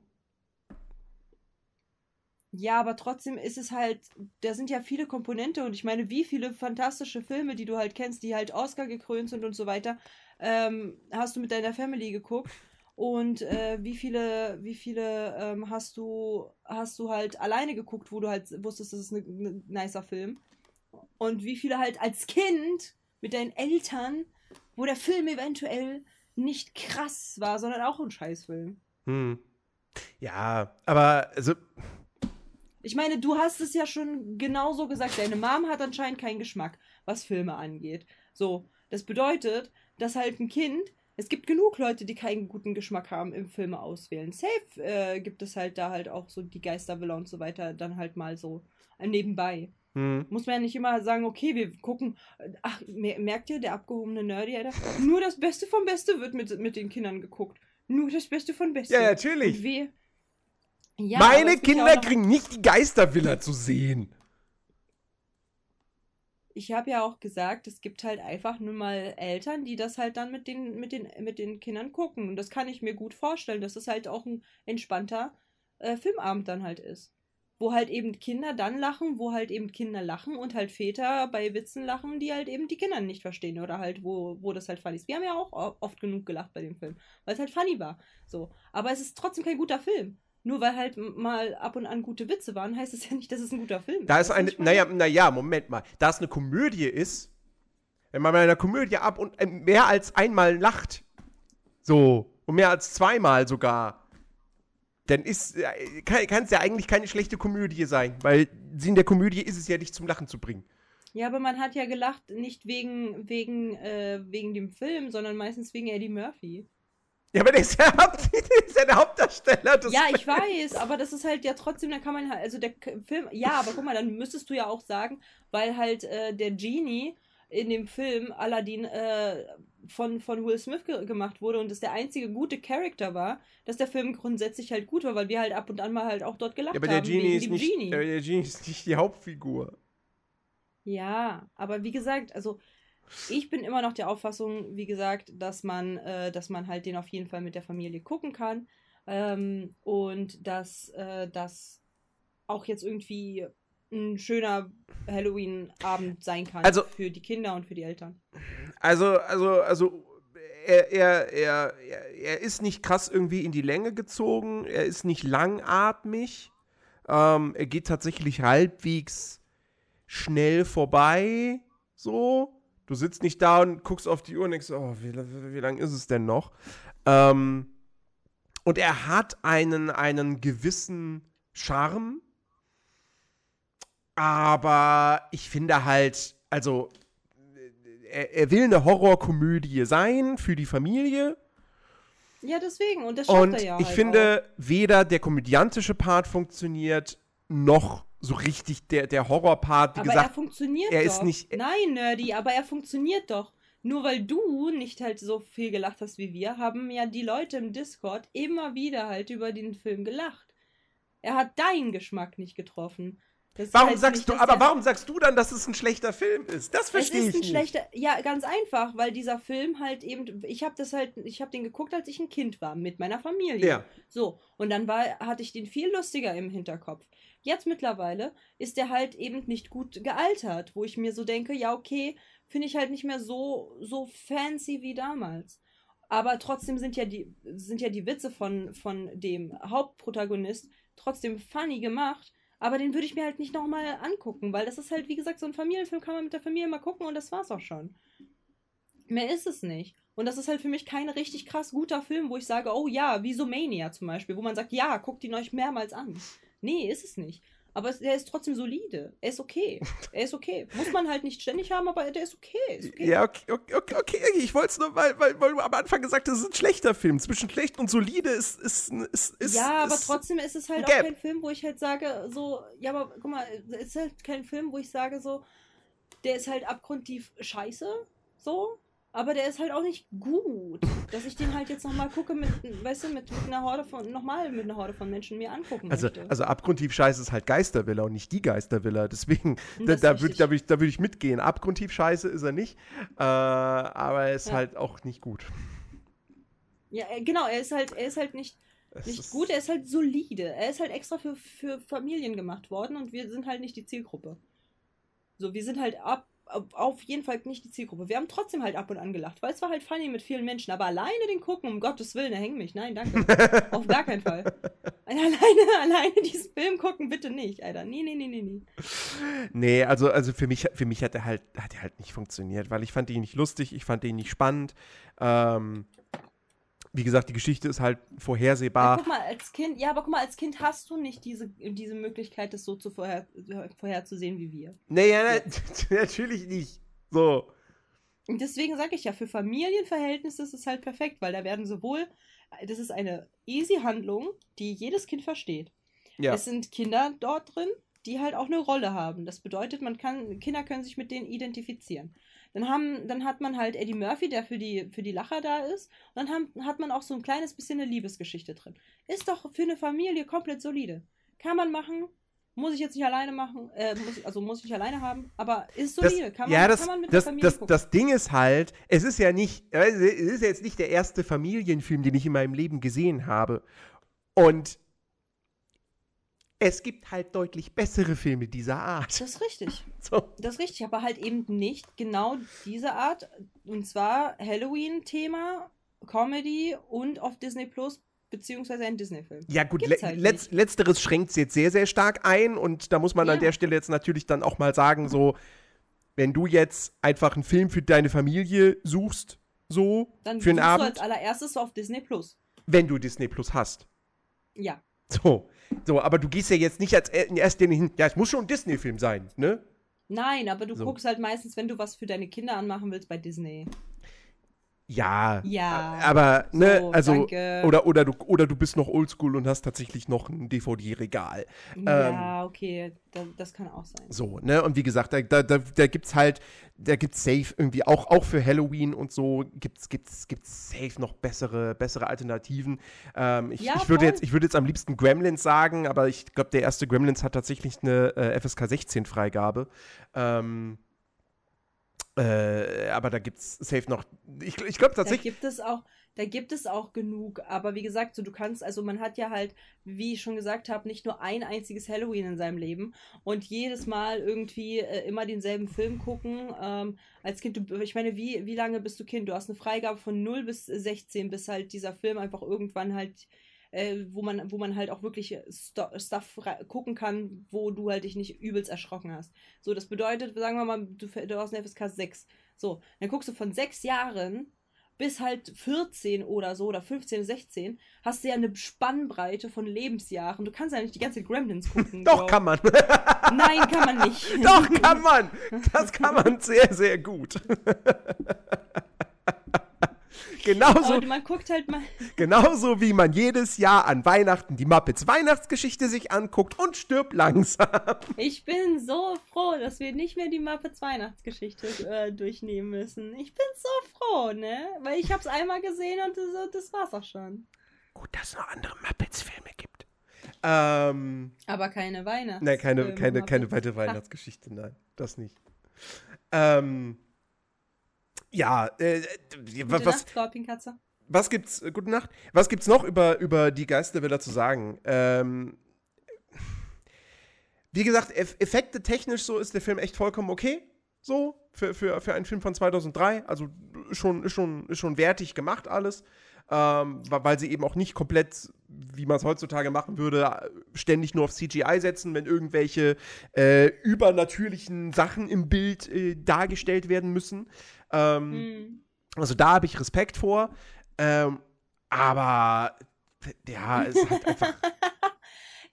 Ja, aber trotzdem ist es halt, da sind ja viele Komponente und ich meine, wie viele fantastische Filme, die du halt kennst, die halt Oscar gekrönt sind und so weiter, ähm, hast du mit deiner Family geguckt und äh, wie viele, wie viele ähm, hast du, hast du halt alleine geguckt, wo du halt wusstest, das ist ein ne, nicer Film und wie viele halt als Kind mit deinen Eltern, wo der Film eventuell nicht krass war, sondern auch ein Scheißfilm. Hm. Ja, aber also, Ich meine, du hast es ja schon genauso gesagt. Deine Mom hat anscheinend keinen Geschmack, was Filme angeht. So, das bedeutet, dass halt ein Kind, es gibt genug Leute, die keinen guten Geschmack haben im Filme auswählen. Safe äh, gibt es halt da halt auch so die Geistervilla und so weiter, dann halt mal so äh, nebenbei. hm. Muss man ja nicht immer sagen, okay, wir gucken. äh, Ach, mer- merkt ihr, der abgehobene Nerdy, Alter? Nur das Beste vom Beste wird mit, mit den Kindern geguckt. Nur das Beste von Beste. ja, natürlich. Ja, Meine ja Kinder noch- kriegen nicht die Geistervilla zu sehen. Ich habe ja auch gesagt, es gibt halt einfach nur mal Eltern, die das halt dann mit den, mit den, mit den Kindern gucken. Und das kann ich mir gut vorstellen, dass es halt auch ein entspannter äh, Filmabend dann halt ist. Wo halt eben Kinder dann lachen, wo halt eben Kinder lachen und halt Väter bei Witzen lachen, die halt eben die Kinder nicht verstehen oder halt, wo, wo das halt funny ist. Wir haben ja auch oft genug gelacht bei dem Film, weil es halt funny war. So. Aber es ist trotzdem kein guter Film. Nur weil halt mal ab und an gute Witze waren, heißt es ja nicht, dass es ein guter Film ist. Da ist eine, meine? naja, naja, Moment mal. Da es eine Komödie ist, wenn man bei einer Komödie ab und äh, mehr als einmal lacht, so, und mehr als zweimal sogar, dann ist, äh, kann es ja eigentlich keine schlechte Komödie sein, weil Sinn der Komödie ist es ja, dich zum Lachen zu bringen. Ja, aber man hat ja gelacht, nicht wegen, wegen, äh, wegen dem Film, sondern meistens wegen Eddie Murphy. Ja, aber (laughs) der ist ja, der, Hauptdarsteller. Ja, ich weiß, aber das ist halt ja trotzdem, da kann man halt, also der Film, ja, aber guck mal, dann müsstest du ja auch sagen, weil halt äh, der Genie in dem Film Aladdin äh, von, von Will Smith ge gemacht wurde und es der einzige gute Charakter war, dass der Film grundsätzlich halt gut war, weil wir halt ab und an mal halt auch dort gelacht Ja, aber der haben Genie, ist nicht, Genie. Der, der Genie ist nicht die Hauptfigur. Ja, aber wie gesagt, also ich bin immer noch der Auffassung, wie gesagt, dass man, äh, dass man halt den auf jeden Fall mit der Familie gucken kann ähm, und dass äh, das auch jetzt irgendwie ein schöner Halloween-Abend sein kann Also- für die Kinder und für die Eltern. Also, also, also, er, er, er, er, ist nicht krass irgendwie in die Länge gezogen, er ist nicht langatmig, ähm, er geht tatsächlich halbwegs schnell vorbei, so. Du sitzt nicht da und guckst auf die Uhr und denkst, oh, wie, wie, wie lang ist es denn noch? Ähm, und er hat einen, einen gewissen Charme, aber ich finde halt, also er, er will eine Horrorkomödie sein für die Familie. Ja, deswegen. Und das schafft Und er ja ich halt finde, weder der komödiantische Part funktioniert, noch so richtig der, der Horrorpart. Wie aber er gesagt, funktioniert er doch. ist nicht- Nein, Nerdy, aber er funktioniert doch. Nur weil du nicht halt so viel gelacht hast wie wir, haben ja die Leute im Discord immer wieder halt über den Film gelacht. Er hat deinen Geschmack nicht getroffen. Das ist warum halt sagst nicht, du, aber er- warum sagst du dann, dass es ein schlechter Film ist? Das es verstehe ist ich ein nicht. schlechter, ja, ganz einfach, weil dieser Film halt eben, ich habe das halt, ich habe den geguckt, als ich ein Kind war, mit meiner Familie. Ja. So, und dann war, hatte ich den viel lustiger im Hinterkopf. Jetzt mittlerweile ist der halt eben nicht gut gealtert, wo ich mir so denke, ja, okay, finde ich halt nicht mehr so, so fancy wie damals. Aber trotzdem sind ja die, sind ja die Witze von, von dem Hauptprotagonist trotzdem funny gemacht. Aber den würde ich mir halt nicht nochmal angucken, weil das ist halt, wie gesagt, so ein Familienfilm, kann man mit der Familie mal gucken und das war's auch schon. Mehr ist es nicht. Und das ist halt für mich kein richtig krass guter Film, wo ich sage, oh ja, wie so Mania zum Beispiel, wo man sagt, ja, guckt ihn euch mehrmals an. Nee, ist es nicht. Aber es, er ist trotzdem solide. Er ist okay. (laughs) Er ist okay. Muss man halt nicht ständig haben, aber der ist okay. Ist okay. Ja, okay, okay, okay, okay. ich wollte es nur, weil, weil, weil du am Anfang gesagt hast, es ist ein schlechter Film. Zwischen schlecht und solide ist. ist, ist, ist ja, aber ist, trotzdem ist es halt auch kein Film, wo ich halt sage, so, ja, aber guck mal, es ist halt kein Film, wo ich sage, so, der ist halt abgrundtief scheiße, so, aber der ist halt auch nicht gut. Dass ich den halt jetzt nochmal gucke mit, weißt du, mit, mit einer Horde von, nochmal mit einer Horde von Menschen mir angucken Also, möchte. also abgrundtief scheiße ist halt Geistervilla und nicht die Geistervilla. Deswegen, da, da würde da würd ich, da würd ich mitgehen. Abgrundtief scheiße ist er nicht. Äh, aber er ist Ja. halt auch nicht gut. Ja, äh, genau, er ist halt, er ist halt nicht, Es nicht gut, er ist halt solide. Er ist halt extra für, für Familien gemacht worden und wir sind halt nicht die Zielgruppe. So, wir sind halt ab, auf jeden Fall nicht die Zielgruppe. Wir haben trotzdem halt ab und an gelacht, weil es war halt funny mit vielen Menschen. Aber alleine den gucken, um Gottes Willen, er hängt mich. Nein, danke. (laughs) auf gar keinen Fall. Alleine, (laughs) alleine diesen Film gucken, bitte nicht, Alter. Nee, nee, nee, nee, nee. Nee, also, also für mich, für mich hat er halt, hat er halt nicht funktioniert, weil ich fand ihn nicht lustig, ich fand ihn nicht spannend. Ähm, wie gesagt, die Geschichte ist halt Ja, vorhersehbar. guck mal, als Kind, ja, aber guck mal, als Kind hast du nicht diese, diese Möglichkeit, das so zu vorher, vorherzusehen wie wir. Nee, ja, na, (laughs) natürlich nicht. So. Und deswegen sage ich ja, für Familienverhältnisse ist es halt perfekt, weil da werden sowohl, das ist eine easy Handlung, die jedes Kind versteht. Ja. Es sind Kinder dort drin, die halt auch eine Rolle haben. Das bedeutet, man kann, Kinder können sich mit denen identifizieren. Dann, haben, dann hat man halt Eddie Murphy, der für die, für die Lacher da ist. Und dann haben, hat man auch so ein kleines bisschen eine Liebesgeschichte drin. Ist doch für eine Familie komplett solide. Kann man machen. Muss ich jetzt nicht alleine machen, äh, muss also muss ich nicht alleine haben, aber ist Das, solide. kann man, ja, das, kann man mit das, der Familie das, gucken. das Ding ist halt, es ist ja nicht, es ist jetzt nicht der erste Familienfilm, den ich in meinem Leben gesehen habe. Und es gibt halt deutlich bessere Filme dieser Art. Das ist richtig. (laughs) So. Das ist richtig, aber halt eben nicht genau diese Art. Und zwar Halloween-Thema, Comedy und auf Disney Plus, beziehungsweise ein Disney-Film. Ja, gut, le halt letz nicht. letzteres schränkt es jetzt sehr, sehr stark ein und da muss man an Ja. der Stelle jetzt natürlich dann auch mal sagen, so, wenn du jetzt einfach einen Film für deine Familie suchst, so, Dann für einen suchst du Abend, als allererstes auf Disney Plus. wenn du Disney Plus hast. Ja. So. So, aber du gehst ja jetzt nicht als er- in erster Linie hin, ja, es muss schon ein Disney-Film sein, ne? Nein, aber du So. guckst halt meistens, wenn du was für deine Kinder anmachen willst, bei Disney. Ja. Ja. Aber, ne, So, also, danke. oder, oder, du, oder du bist noch oldschool und hast tatsächlich noch ein DVD-Regal. Ähm. ja, okay, da, das kann auch sein. So, ne? Und wie gesagt, da, da, da, gibt's halt, da gibt's safe irgendwie auch, auch für Halloween und so gibt's, gibt's, gibt's safe noch bessere, bessere Alternativen. Ähm, ich, Ja, ich würde jetzt, ich würde jetzt am liebsten Gremlins sagen, aber ich glaube, der erste Gremlins hat tatsächlich eine äh, FSK 16 Freigabe. Ähm, äh, aber da gibt's safe noch, ich, ich glaube Da tatsächlich, gibt es auch, da gibt es auch genug, aber wie gesagt, so du kannst, also man hat ja halt, wie ich schon gesagt habe, nicht nur ein einziges Halloween in seinem Leben und jedes Mal irgendwie äh, immer denselben Film gucken. Ähm, als Kind, du, ich meine, wie, wie lange bist du Kind? Du hast eine Freigabe von 0 bis 16, bis halt dieser Film einfach irgendwann halt äh, wo man, wo man halt auch wirklich Sto Stuff gucken kann, wo du halt dich nicht übelst erschrocken hast. So, das bedeutet, sagen wir mal, du, du hast eine FSK 6. So, dann guckst du von sechs Jahren bis halt 14 oder so oder 15, 16, hast du ja eine Spannbreite von Lebensjahren. Du kannst ja nicht die ganze Gremlins (laughs) gucken. doch Bro. kann man. (laughs) Nein, kann man nicht. doch kann man. Das kann man sehr, sehr gut. (laughs) (laughs) Genauso, Aber man guckt halt mal. (laughs) Genauso wie man jedes Jahr an Weihnachten die Muppets Weihnachtsgeschichte sich anguckt und stirbt langsam. (laughs) Ich bin so froh, dass wir nicht mehr die Muppets Weihnachtsgeschichte äh, durchnehmen müssen. Ich bin so froh, ne? Weil ich hab's einmal gesehen und das, das war's auch schon. Gut, dass es noch andere Muppets-Filme gibt. Ähm, Aber keine Weihnachts. nein, keine, keine, keine weitere Weihnachtsgeschichte, nein, das nicht. Ähm, ja, äh, Gute was, Nacht, was gibt's, äh, gute Nacht, was gibt's noch über, über die Geistervilla zu sagen? Ähm, wie gesagt, eff effekte technisch so ist der Film echt vollkommen okay. So, für, für, für einen Film von 2003. Also schon, schon, schon wertig gemacht alles. Ähm, weil sie eben auch nicht komplett, wie man es heutzutage machen würde, ständig nur auf CGI setzen, wenn irgendwelche äh, übernatürlichen Sachen im Bild äh, dargestellt werden müssen. Ähm, Hm. also da habe ich Respekt vor. Ähm, aber ja, es hat (laughs) einfach.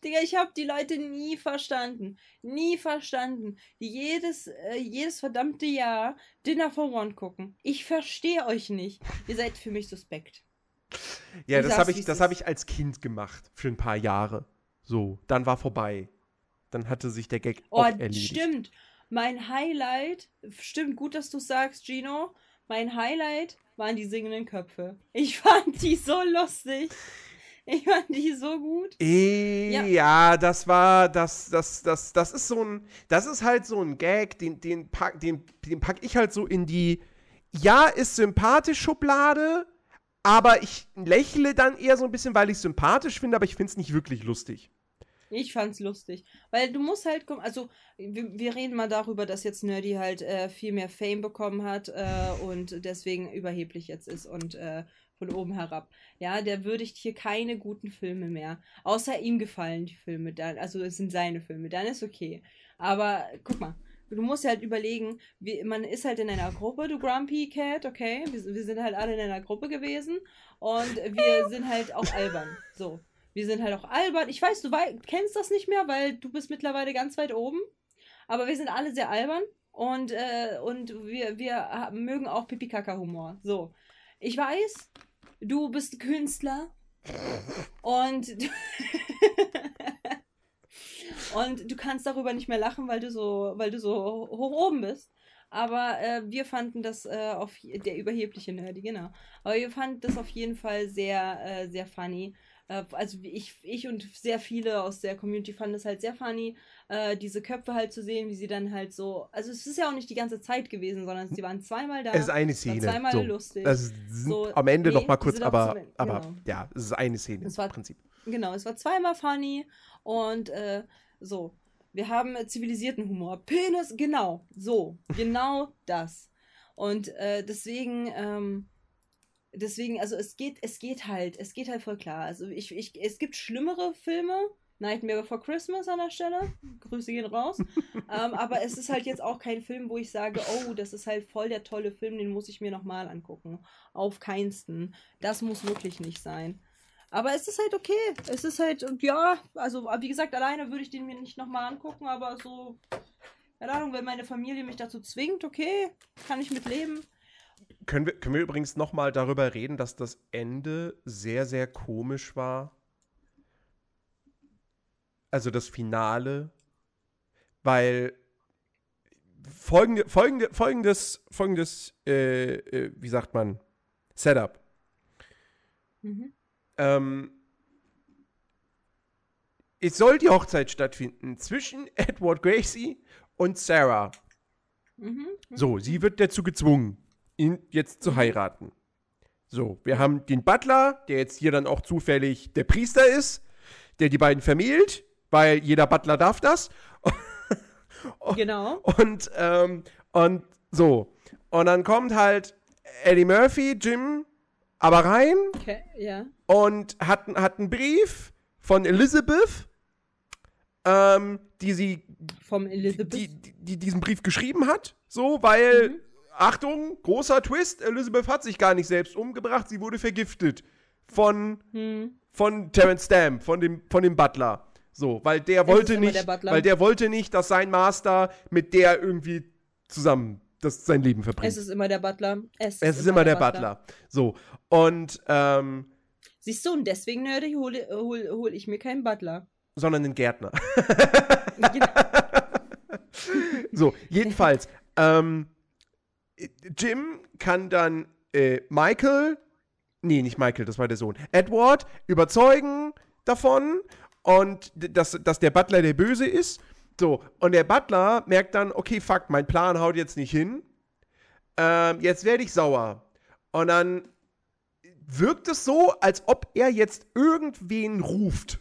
Digga, ich habe die Leute nie verstanden. Nie verstanden. Die jedes, äh, jedes verdammte Jahr Dinner for One gucken. Ich verstehe euch nicht. Ihr seid für mich suspekt. Ja, das habe ich, das habe ich als Kind gemacht für ein paar Jahre. So, dann war vorbei. Dann hatte sich der Gag Oh, auch erledigt. stimmt. Mein Highlight, stimmt, gut, dass du sagst, Gino. mein Highlight waren die singenden Köpfe. Ich fand die so lustig. Ich fand die so gut. E ja. ja, das war, das, das, das, das ist so ein, das ist halt so ein Gag, den, den, pack, den, den pack ich halt so in die, ja, ist sympathisch Schublade, aber ich lächle dann eher so ein bisschen, weil ich es sympathisch finde, aber ich finde es nicht wirklich lustig. Ich fand's lustig. Weil du musst halt, also wir, wir reden mal darüber, dass jetzt Nerdy halt äh, viel mehr Fame bekommen hat äh, und deswegen überheblich jetzt ist und äh, von oben herab. Ja, der würdigt hier keine guten Filme mehr. Außer ihm gefallen die Filme dann, also es sind seine Filme, dann ist okay. Aber guck mal, du musst halt überlegen, wie, man ist halt in einer Gruppe, du Grumpy Cat, okay? Wir, wir sind halt alle in einer Gruppe gewesen und wir sind halt auch albern. So. Wir sind halt auch albern. Ich weiß, du kennst das nicht mehr, weil du bist mittlerweile ganz weit oben. Aber wir sind alle sehr albern und, äh, und wir, wir mögen auch Pipi-Kaka-Humor. So. Ich weiß, du bist Künstler (laughs) und und du kannst darüber nicht mehr lachen, weil du so, weil du so hoch oben bist. Aber äh, wir fanden das äh, auf der überhebliche Nerdy, genau. Aber wir fanden das auf jeden Fall sehr, äh, sehr funny. Äh, also ich, ich und sehr viele aus der Community fanden es halt sehr funny, äh, diese Köpfe halt zu sehen, wie sie dann halt so. Also es ist ja auch nicht die ganze Zeit gewesen, sondern sie waren zweimal da. Es ist eine Szene. Zweimal so. lustig. Das so, am Ende nee, noch mal kurz, aber, genau. aber ja, es ist eine Szene es war, im Prinzip. Genau, es war zweimal funny und äh, so. Wir haben zivilisierten Humor. Penis, genau, so, genau (laughs) das. Und äh, deswegen, ähm, deswegen, also es geht, es geht halt, es geht halt voll klar. Also ich, ich, es gibt schlimmere Filme, Nightmare Before Christmas an der Stelle. Grüße gehen raus. (laughs) ähm, aber es ist halt jetzt auch kein Film, wo ich sage, oh, das ist halt voll der tolle Film, den muss ich mir nochmal angucken. Auf keinsten. Das muss wirklich nicht sein. Aber es ist halt okay. Es ist halt, ja, also wie gesagt, alleine würde ich den mir nicht nochmal angucken, aber so, keine Ahnung, wenn meine Familie mich dazu zwingt, okay, kann ich mit leben. Können wir, können wir übrigens nochmal darüber reden, dass das Ende sehr, sehr komisch war? Also das Finale, weil folgende, folgende, folgendes, folgendes, äh, äh, wie sagt man, Setup. Mhm. Ähm, es soll die Hochzeit stattfinden zwischen (laughs) Edward Gracie und Sarah. Mhm. So, sie wird dazu gezwungen, ihn jetzt zu heiraten. So, wir haben den Butler, der jetzt hier dann auch zufällig der Priester ist, der die beiden vermählt, weil jeder Butler darf das. (laughs) genau. Und, ähm, und so. Und dann kommt halt Eddie Murphy, Jim, aber rein. Okay, ja. Und hat, hat einen Brief von Elizabeth, ähm, die sie. Vom Elizabeth? Die, die, die, diesen Brief geschrieben hat. So, weil, mhm. Achtung, großer Twist, Elizabeth hat sich gar nicht selbst umgebracht, sie wurde vergiftet. Von, mhm. von Terence Stamp, von dem, von dem Butler. So, weil der wollte nicht, der weil der wollte nicht, dass sein Master mit der irgendwie zusammen das sein Leben verbringt. Es ist immer der Butler. Es, ist, es ist immer, der, der Butler. Butler. So. Und ähm, Siehst du, und deswegen hole hol, hol ich mir keinen Butler. Sondern einen Gärtner. (laughs) so, jedenfalls. ähm, Jim kann dann äh, Michael, nee, nicht Michael, das war der Sohn, Edward überzeugen davon und dass, dass der Butler der Böse ist so, und der Butler merkt dann, okay, fuck, mein Plan haut jetzt nicht hin. Ähm, jetzt werde ich sauer. Und dann wirkt es so, als ob er jetzt irgendwen ruft.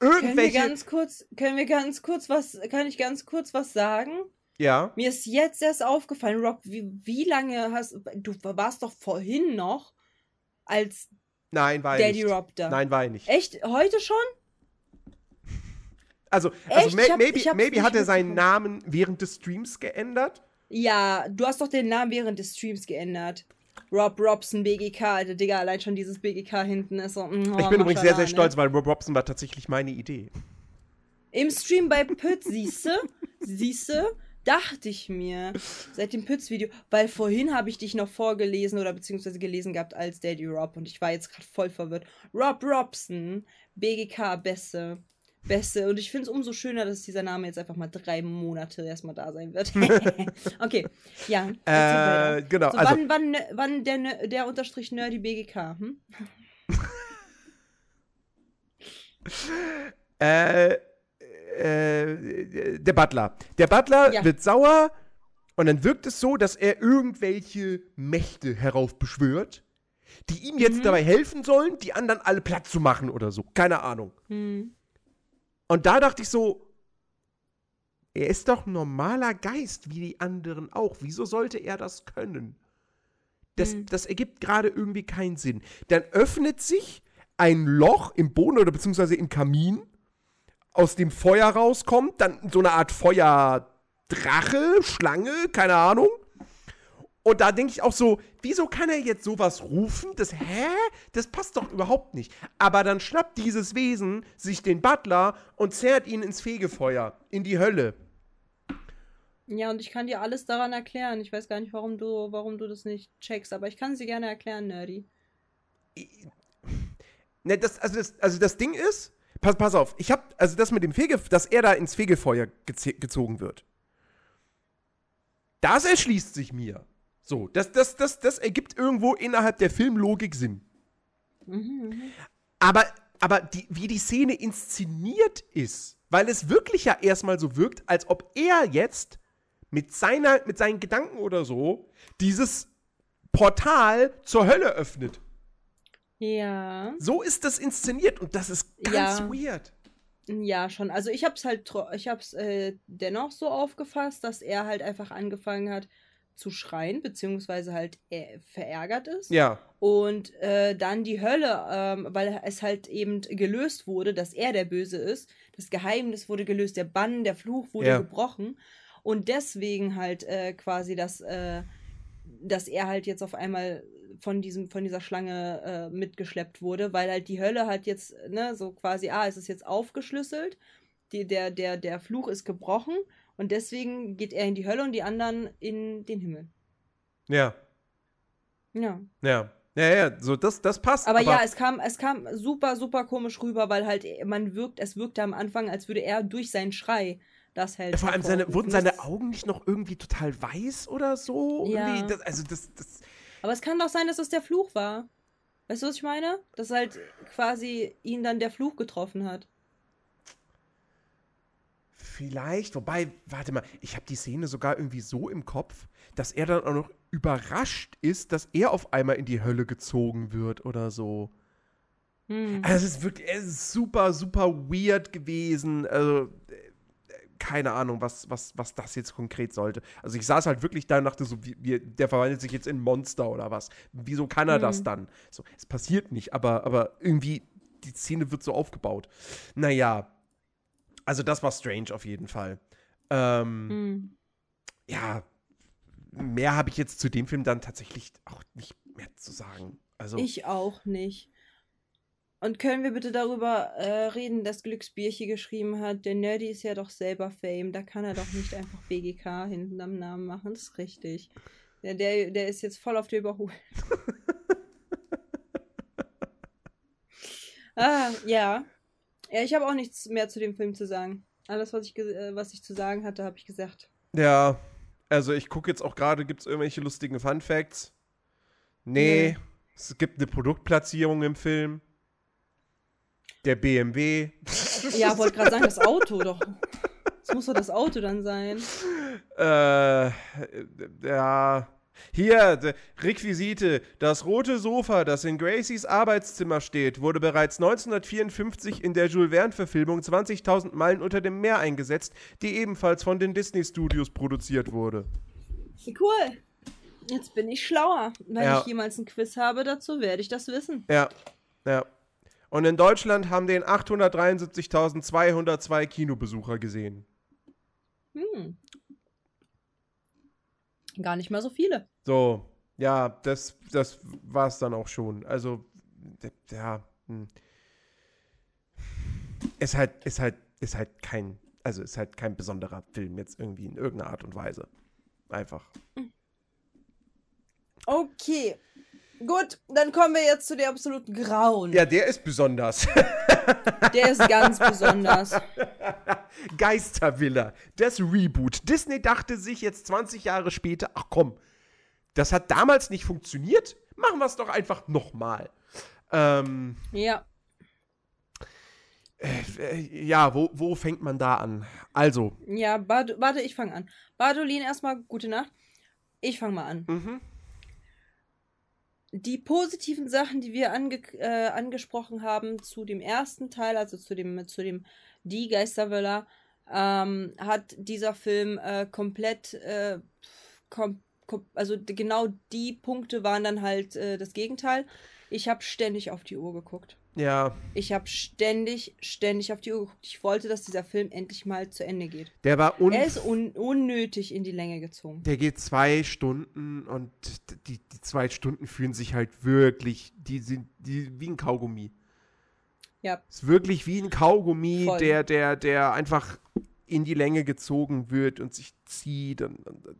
Irgendwelche. Können wir ganz kurz, können wir ganz kurz was, kann ich ganz kurz was sagen? Ja. Mir ist jetzt erst aufgefallen, Rob, wie, wie lange hast du warst doch vorhin noch als Nein, war Daddy nicht. Rob da. Nein, war ich nicht. Echt? Heute schon? Also, also may, hab, maybe, maybe hat er seinen Namen während des Streams geändert. Ja, du hast doch den Namen während des Streams geändert. Rob Robson, BGK, Alter, Digga, allein schon dieses BGK hinten ist so. Mm, oh, ich bin übrigens sehr, sehr stolz, weil Rob Robson war tatsächlich meine Idee. Im Stream bei Pütz, siehste, siehste, dachte ich mir, seit dem Pütz-Video, weil vorhin habe ich dich noch vorgelesen oder beziehungsweise gelesen gehabt als Daddy Rob und ich war jetzt gerade voll verwirrt. Rob Robson, BGK, Beste. Beste. Und ich finde es umso schöner, dass dieser Name jetzt einfach mal drei Monate erstmal da sein wird. (laughs) (laughs) okay, ja. Äh, genau. So, also, wann, wann, wann der, der Unterstrich Nerdy BGK? Hm? (laughs) äh, äh, der Butler. Der Butler Ja. wird sauer und dann wirkt es so, dass er irgendwelche Mächte heraufbeschwört, die ihm jetzt Mhm. dabei helfen sollen, die anderen alle platt zu machen oder so. Keine Ahnung. Hm. Und da dachte ich so, er ist doch ein normaler Geist, wie die anderen auch. Wieso sollte er das können? Das, Hm. das ergibt gerade irgendwie keinen Sinn. Dann öffnet sich ein Loch im Boden oder beziehungsweise im Kamin, aus dem Feuer rauskommt, dann so eine Art Feuerdrache, Schlange, keine Ahnung. Und da denke ich auch so, wieso kann er jetzt sowas rufen? Das, hä? Das passt doch überhaupt nicht. Aber dann schnappt dieses Wesen sich den Butler und zerrt ihn ins Fegefeuer, in die Hölle. Ja, und ich kann dir alles daran erklären. Ich weiß gar nicht, warum du, warum du das nicht checkst, aber ich kann sie gerne erklären, Nerdy. Ne, das, also, das, also das Ding ist, pass, pass auf, ich hab, also das mit dem Fege, dass er da ins Fegefeuer gezogen wird. Das erschließt sich mir. So, das, das, das, das ergibt irgendwo innerhalb der Filmlogik Sinn. Mhm, Aber, aber die, wie die Szene inszeniert ist, weil es wirklich ja erstmal so wirkt, als ob er jetzt mit, seiner, mit seinen Gedanken oder so dieses Portal zur Hölle öffnet. Ja. So ist das inszeniert und das ist ganz Ja. weird. Ja, schon. Also ich hab's halt, ich hab's äh, dennoch so aufgefasst, dass er halt einfach angefangen hat zu schreien, beziehungsweise halt äh, verärgert ist. Ja, Und äh, dann die Hölle, ähm, weil es halt eben gelöst wurde, dass er der Böse ist. Das Geheimnis wurde gelöst, der Bann, der Fluch wurde Ja. gebrochen. Und deswegen halt äh, quasi, dass, äh, dass er halt jetzt auf einmal von diesem, von dieser Schlange äh, mitgeschleppt wurde, weil halt die Hölle halt jetzt, ne, so quasi, ah, es ist jetzt aufgeschlüsselt, die, der, der, der Fluch ist gebrochen und deswegen geht er in die Hölle und die anderen in den Himmel. ja, Ja. ja. Ja, ja, so das, das passt. Aber, ja, es kam, es kam super, super komisch rüber, weil halt man wirkt, es wirkte am Anfang, als würde er durch seinen Schrei das halt. vor allem seine, wurden seine Augen nicht noch irgendwie total weiß oder so? Ja. Irgendwie, das, also das, das, Aber es kann doch sein, dass es der Fluch war. Weißt du, was ich meine? Dass halt quasi ihn dann der Fluch getroffen hat. Vielleicht, wobei, warte mal, ich habe die Szene sogar irgendwie so im Kopf, dass er dann auch noch überrascht ist, dass er auf einmal in die Hölle gezogen wird oder so. Hm. Also es ist wirklich, es ist super, super weird gewesen. Also, äh, keine Ahnung, was, was, was das jetzt konkret sollte. Also ich saß halt wirklich da und dachte so, wie, wie, der verwandelt sich jetzt in Monster oder was. Wieso kann er das Mhm. dann? So, es passiert nicht, aber, aber irgendwie, die Szene wird so aufgebaut. Naja, also das war strange auf jeden Fall. Ähm, Hm. Ja, mehr habe ich jetzt zu dem Film dann tatsächlich auch nicht mehr zu sagen. Also, Ich auch nicht. Und können wir bitte darüber äh, reden, dass Glücksbier hier geschrieben hat, der Nerdy ist ja doch selber Fame, da kann er doch nicht einfach BGK hinten am Namen machen, das ist richtig. Der, der, der ist jetzt voll auf der Überholung. (laughs) ah, ja. Ja, ich habe auch nichts mehr zu dem Film zu sagen. Alles, was ich, äh, was ich zu sagen hatte, habe ich gesagt. Ja, also ich gucke jetzt auch gerade, gibt es irgendwelche lustigen Fun Facts? Nee, Nee. es gibt eine Produktplatzierung im Film. Der BMW. Ja, (laughs) wollte gerade sagen, das Auto doch. Das muss doch das Auto dann sein. äh, ja. Hier, Requisite. Das rote Sofa, das in Gracies Arbeitszimmer steht, wurde bereits 1954 in der Jules Verne-Verfilmung 20.000 Meilen unter dem Meer eingesetzt, die ebenfalls von den Disney Studios produziert wurde. Cool. Jetzt bin ich schlauer. Wenn Ja. ich jemals ein Quiz habe dazu, werde ich das wissen. Ja, ja. Und in Deutschland haben den 873.202 Kinobesucher gesehen. Hm. Gar nicht mal so viele. So, ja, das, das war es dann auch schon. Also, ja. Hm. Ist halt, ist halt, ist halt kein, also ist halt kein besonderer Film jetzt irgendwie in irgendeiner Art und Weise. Einfach. Okay. Gut, dann kommen wir jetzt zu der absoluten Grauen. Ja, der ist besonders. (laughs) Der ist ganz besonders. (laughs) Geistervilla, das Reboot. Disney dachte sich jetzt 20 Jahre später, ach komm, das hat damals nicht funktioniert, machen wir es doch einfach nochmal. Ähm, ja. Äh, ja, wo, wo fängt man da an? Also. Ja, Bad warte, ich fange an. Badolin, erstmal gute Nacht. Ich fange mal an. Mhm. Die positiven Sachen, die wir ange äh, angesprochen haben zu dem ersten Teil, also zu dem, zu dem Die Geisterwöller, ähm, hat dieser Film äh, komplett, äh, kom kom also genau die Punkte waren dann halt äh, das Gegenteil. Ich habe ständig auf die Uhr geguckt. Ja. Ich habe ständig, ständig auf die Uhr geguckt. Ich wollte, dass dieser Film endlich mal zu Ende geht. Der war un Er ist un unnötig in die Länge gezogen. Der geht zwei Stunden und die, die zwei Stunden fühlen sich halt wirklich, die sind die, wie ein Kaugummi. Ja. Ist wirklich wie ein Kaugummi, Voll. der, der, der einfach in die Länge gezogen wird und sich zieht und, und, und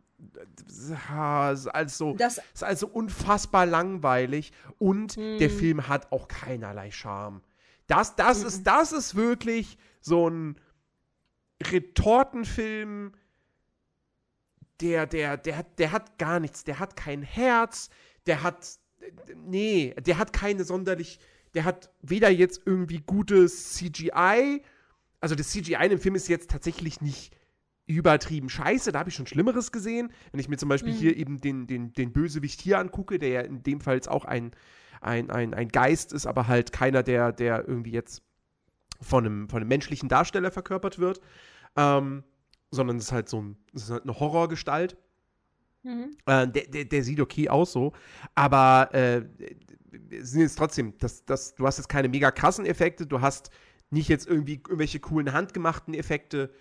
ja, ist also, Das, ist also unfassbar langweilig und der Hm. Film hat auch keinerlei Charme. Das, das, Mhm. ist, das ist wirklich so ein Retortenfilm, der, der, der, hat, der hat gar nichts. Der hat kein Herz, der hat, nee, der hat keine sonderlich, der hat weder jetzt irgendwie gutes CGI, also das CGI dem Film ist jetzt tatsächlich nicht übertrieben scheiße, da habe ich schon Schlimmeres gesehen. Wenn ich mir zum Beispiel Mhm. hier eben den, den, den Bösewicht hier angucke, der ja in dem Fall jetzt auch ein, ein, ein, ein Geist ist, aber halt keiner, der, der irgendwie jetzt von einem, von einem menschlichen Darsteller verkörpert wird, ähm, sondern es ist halt so ein, es ist halt eine Horrorgestalt. mhm. Äh, der, der, der sieht okay aus so, aber äh, es sind jetzt trotzdem, das, das, du hast jetzt keine mega krassen Effekte, du hast nicht jetzt irgendwie irgendwelche coolen handgemachten Effekte.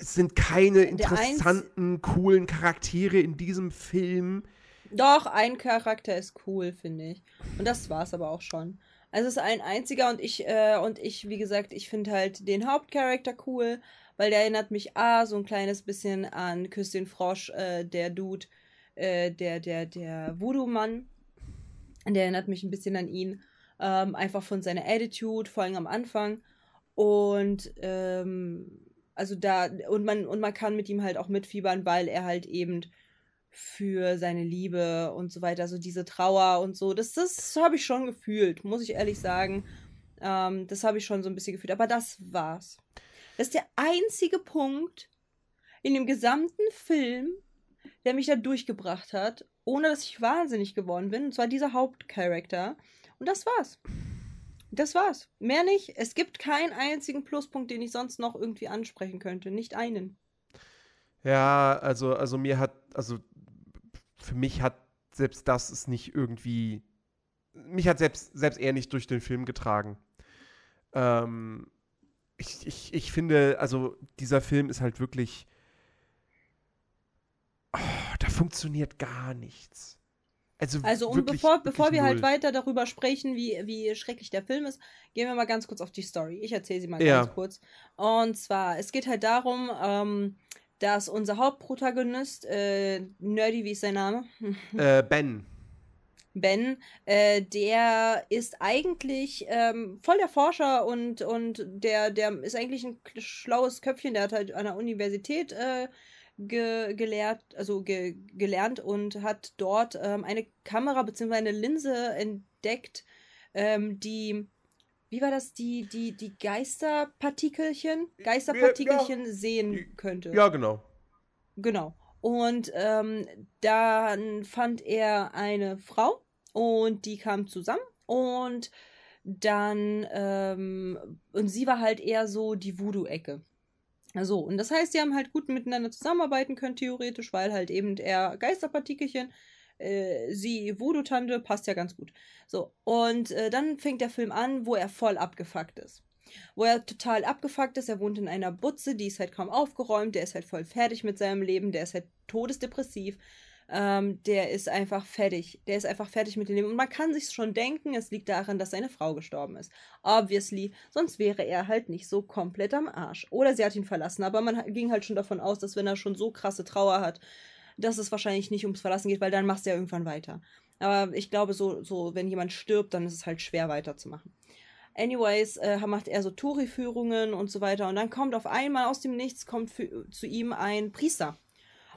Es sind keine interessanten, coolen Charaktere in diesem Film. Doch, ein Charakter ist cool, finde ich. Und das war's aber auch schon. Also es ist ein einziger und ich, äh, und ich, wie gesagt, ich finde halt den Hauptcharakter cool, weil der erinnert mich A, so ein kleines bisschen an Küss den Frosch, äh, der Dude, äh, der, der, der Voodoo-Mann. Der erinnert mich ein bisschen an ihn. Ähm, einfach von seiner Attitude, vor allem am Anfang. Und ähm, also da, und man, und man kann mit ihm halt auch mitfiebern, weil er halt eben für seine Liebe und so weiter, so diese Trauer und so, das, das habe ich schon gefühlt, muss ich ehrlich sagen. Ähm, das habe ich schon so ein bisschen gefühlt, aber das war's. Das ist der einzige Punkt in dem gesamten Film, der mich da durchgebracht hat, ohne dass ich wahnsinnig geworden bin, und zwar dieser Hauptcharakter. Und das war's. Das war's. Mehr nicht. Es gibt keinen einzigen Pluspunkt, den ich sonst noch irgendwie ansprechen könnte. Nicht einen. Ja, also, also mir hat, also für mich hat selbst das es nicht irgendwie, mich hat selbst, selbst er nicht durch den Film getragen. Ähm, ich, ich, ich finde, also dieser Film ist halt wirklich, oh, da funktioniert gar nichts. Also, Also, und wirklich, bevor, bevor wir halt null. weiter darüber sprechen, wie, wie schrecklich der Film ist, gehen wir mal ganz kurz auf die Story. Ich erzähle sie mal Ja. ganz kurz. Und zwar, es geht halt darum, ähm, dass unser Hauptprotagonist, äh, Nerdy, wie ist sein Name? (laughs) Äh, Ben. Ben, äh, der ist eigentlich ähm, voll der Forscher und, und der, der ist eigentlich ein schlaues Köpfchen, der hat halt an der Universität äh, ge gelehrt, also ge gelernt und hat dort ähm, eine Kamera bzw. eine Linse entdeckt, ähm, die, wie war das, die, die, die Geisterpartikelchen, Geisterpartikelchen sehen könnte. Ja, genau. Genau. Und ähm, dann fand er eine Frau und die kamen zusammen und dann, ähm, und sie war halt eher so die Voodoo-Ecke. So, und das heißt, die haben halt gut miteinander zusammenarbeiten können, theoretisch, weil halt eben er Geisterpartikelchen, äh, sie Voodoo-Tante, passt ja ganz gut. So, und äh, dann fängt der Film an, wo er voll abgefuckt ist wo er total abgefuckt ist. Er wohnt in einer Butze, die ist halt kaum aufgeräumt. Der ist halt voll fertig mit seinem Leben. Der ist halt todesdepressiv. Ähm, der ist einfach fertig. Der ist einfach fertig mit dem Leben. Und man kann sich schon denken, es liegt daran, dass seine Frau gestorben ist. Obviously. Sonst wäre er halt nicht so komplett am Arsch. Oder sie hat ihn verlassen. Aber man ging halt schon davon aus, dass wenn er schon so krasse Trauer hat, dass es wahrscheinlich nicht ums Verlassen geht, weil dann machst du ja irgendwann weiter. Aber ich glaube, so, so, wenn jemand stirbt, dann ist es halt schwer weiterzumachen. Anyways, äh, macht er so Touri-Führungen und so weiter. Und dann kommt auf einmal aus dem Nichts kommt für, zu ihm ein Priester.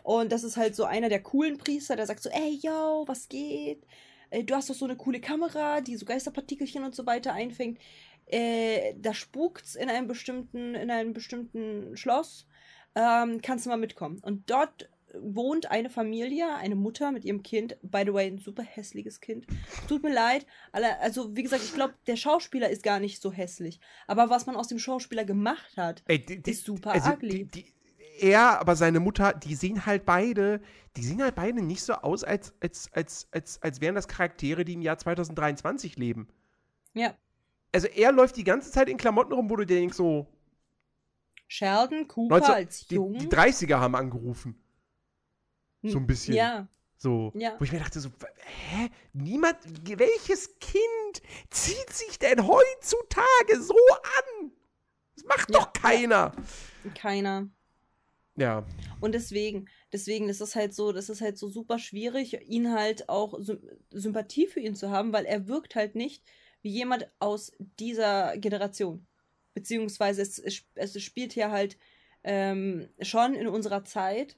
Und das ist halt so einer der coolen Priester, der sagt so, ey, yo, was geht? Äh, du hast doch so eine coole Kamera, die so Geisterpartikelchen und so weiter einfängt. Äh, da spukt's in einem bestimmten, in einem bestimmten Schloss. Ähm, kannst du mal mitkommen. Und dort wohnt eine Familie, eine Mutter mit ihrem Kind. By the way, ein super hässliches Kind. Tut mir leid. Also, wie gesagt, ich glaube, der Schauspieler ist gar nicht so hässlich. Aber was man aus dem Schauspieler gemacht hat, Ey, die, die, ist super also, ugly. Die, er, aber seine Mutter, die sehen halt beide, die sehen halt beide nicht so aus, als, als, als, als, als wären das Charaktere, die im Jahr 2023 leben. Ja. Also er läuft die ganze Zeit in Klamotten rum, wo du dir denkst, so. Sheldon Cooper 19, als die, Jung. die 30er haben angerufen. So ein bisschen. Ja. So, Ja. wo ich mir dachte, so, hä? Niemand, welches Kind zieht sich denn heutzutage so an? Das macht Ja, doch keiner. Keiner. Ja. Und deswegen, deswegen, ist halt so, das ist halt so super schwierig, ihn halt auch Sym Sympathie für ihn zu haben, weil er wirkt halt nicht wie jemand aus dieser Generation. Beziehungsweise es, es, spielt hier halt ähm, schon in unserer Zeit.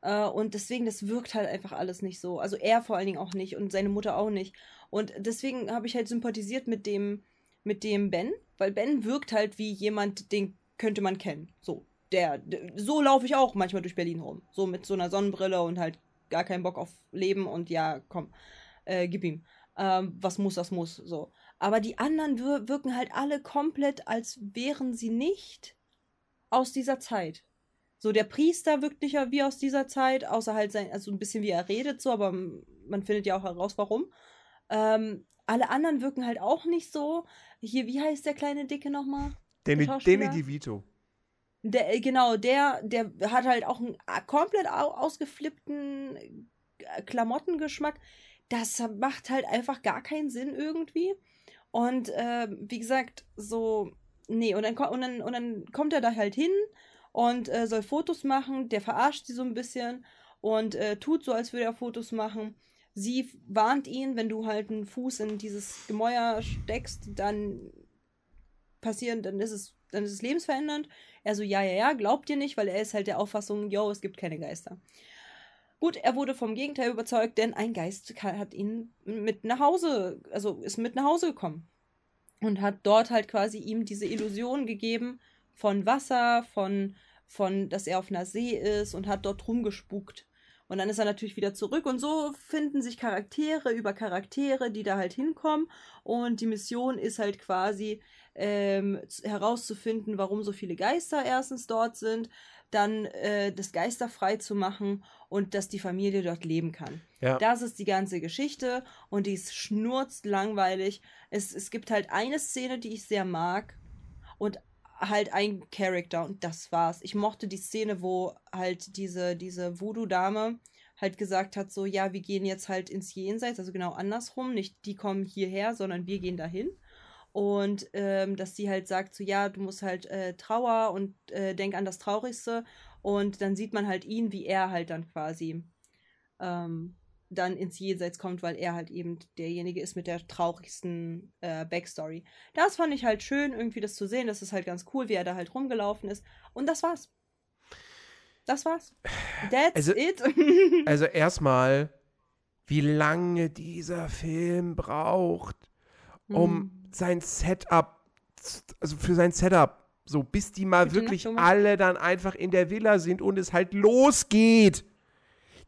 Äh, und deswegen, das wirkt halt einfach alles nicht so. Also er vor allen Dingen auch nicht und seine Mutter auch nicht. Und deswegen habe ich halt sympathisiert mit dem, mit dem Ben, weil Ben wirkt halt wie jemand, den könnte man kennen. So der, so laufe ich auch manchmal durch Berlin rum. So mit so einer Sonnenbrille und halt gar keinen Bock auf Leben und ja, komm, äh, gib ihm. Ähm, was muss, das muss, so. Aber die anderen wir wirken halt alle komplett, als wären sie nicht aus dieser Zeit. So, der Priester wirkt nicht wie aus dieser Zeit, außer halt sein, also ein bisschen wie er redet, so, aber man findet ja auch heraus, warum. Ähm, alle anderen wirken halt auch nicht so. Hier, wie heißt der kleine Dicke nochmal? Danny? Danny DeVito. Der, äh, genau, der, der hat halt auch einen komplett au ausgeflippten äh, Klamottengeschmack. Das macht halt einfach gar keinen Sinn irgendwie. Und äh, wie gesagt, so, nee, und dann, und, dann, und dann kommt er da halt hin und äh, soll Fotos machen. Der verarscht sie so ein bisschen und äh, tut so, als würde er Fotos machen. Sie warnt ihn, wenn du halt einen Fuß in dieses Gemäuer steckst, dann passieren, dann ist es, dann ist es lebensverändernd. Er so, ja, ja, ja, glaubt ihr nicht, weil er ist halt der Auffassung, yo, es gibt keine Geister. Gut, er wurde vom Gegenteil überzeugt, denn ein Geist hat ihn mit nach Hause, also ist mit nach Hause gekommen. Und hat dort halt quasi ihm diese Illusion gegeben von Wasser, von, von, dass er auf einer See ist und hat dort rumgespukt. Und dann ist er natürlich wieder zurück und so finden sich Charaktere über Charaktere, die da halt hinkommen. Und die Mission ist halt quasi ähm, herauszufinden, warum so viele Geister erstens dort sind, dann äh, das Geister frei zu machen und dass die Familie dort leben kann. Ja. Das ist die ganze Geschichte und die ist schnurzt langweilig. Es, es gibt halt eine Szene, die ich sehr mag und halt ein Charakter und das war's. Ich mochte die Szene, wo halt diese, diese Voodoo-Dame halt gesagt hat, so, ja, wir gehen jetzt halt ins Jenseits, also genau andersrum, nicht die kommen hierher, sondern wir gehen dahin. Und ähm, dass sie halt sagt, so, ja, du musst halt äh, Trauer und äh, denk an das Traurigste. Und dann sieht man halt ihn, wie er halt dann quasi ähm, dann ins Jenseits kommt, weil er halt eben derjenige ist mit der traurigsten äh, Backstory. Das fand ich halt schön, irgendwie das zu sehen. Das ist halt ganz cool, wie er da halt rumgelaufen ist. Und das war's. Das war's. That's Also- it. (laughs) Also erstmal, wie lange dieser Film braucht, um Hm. Sein Setup, also für sein Setup, so bis die mal Bitte, wirklich Thomas? alle dann einfach in der Villa sind und es halt losgeht.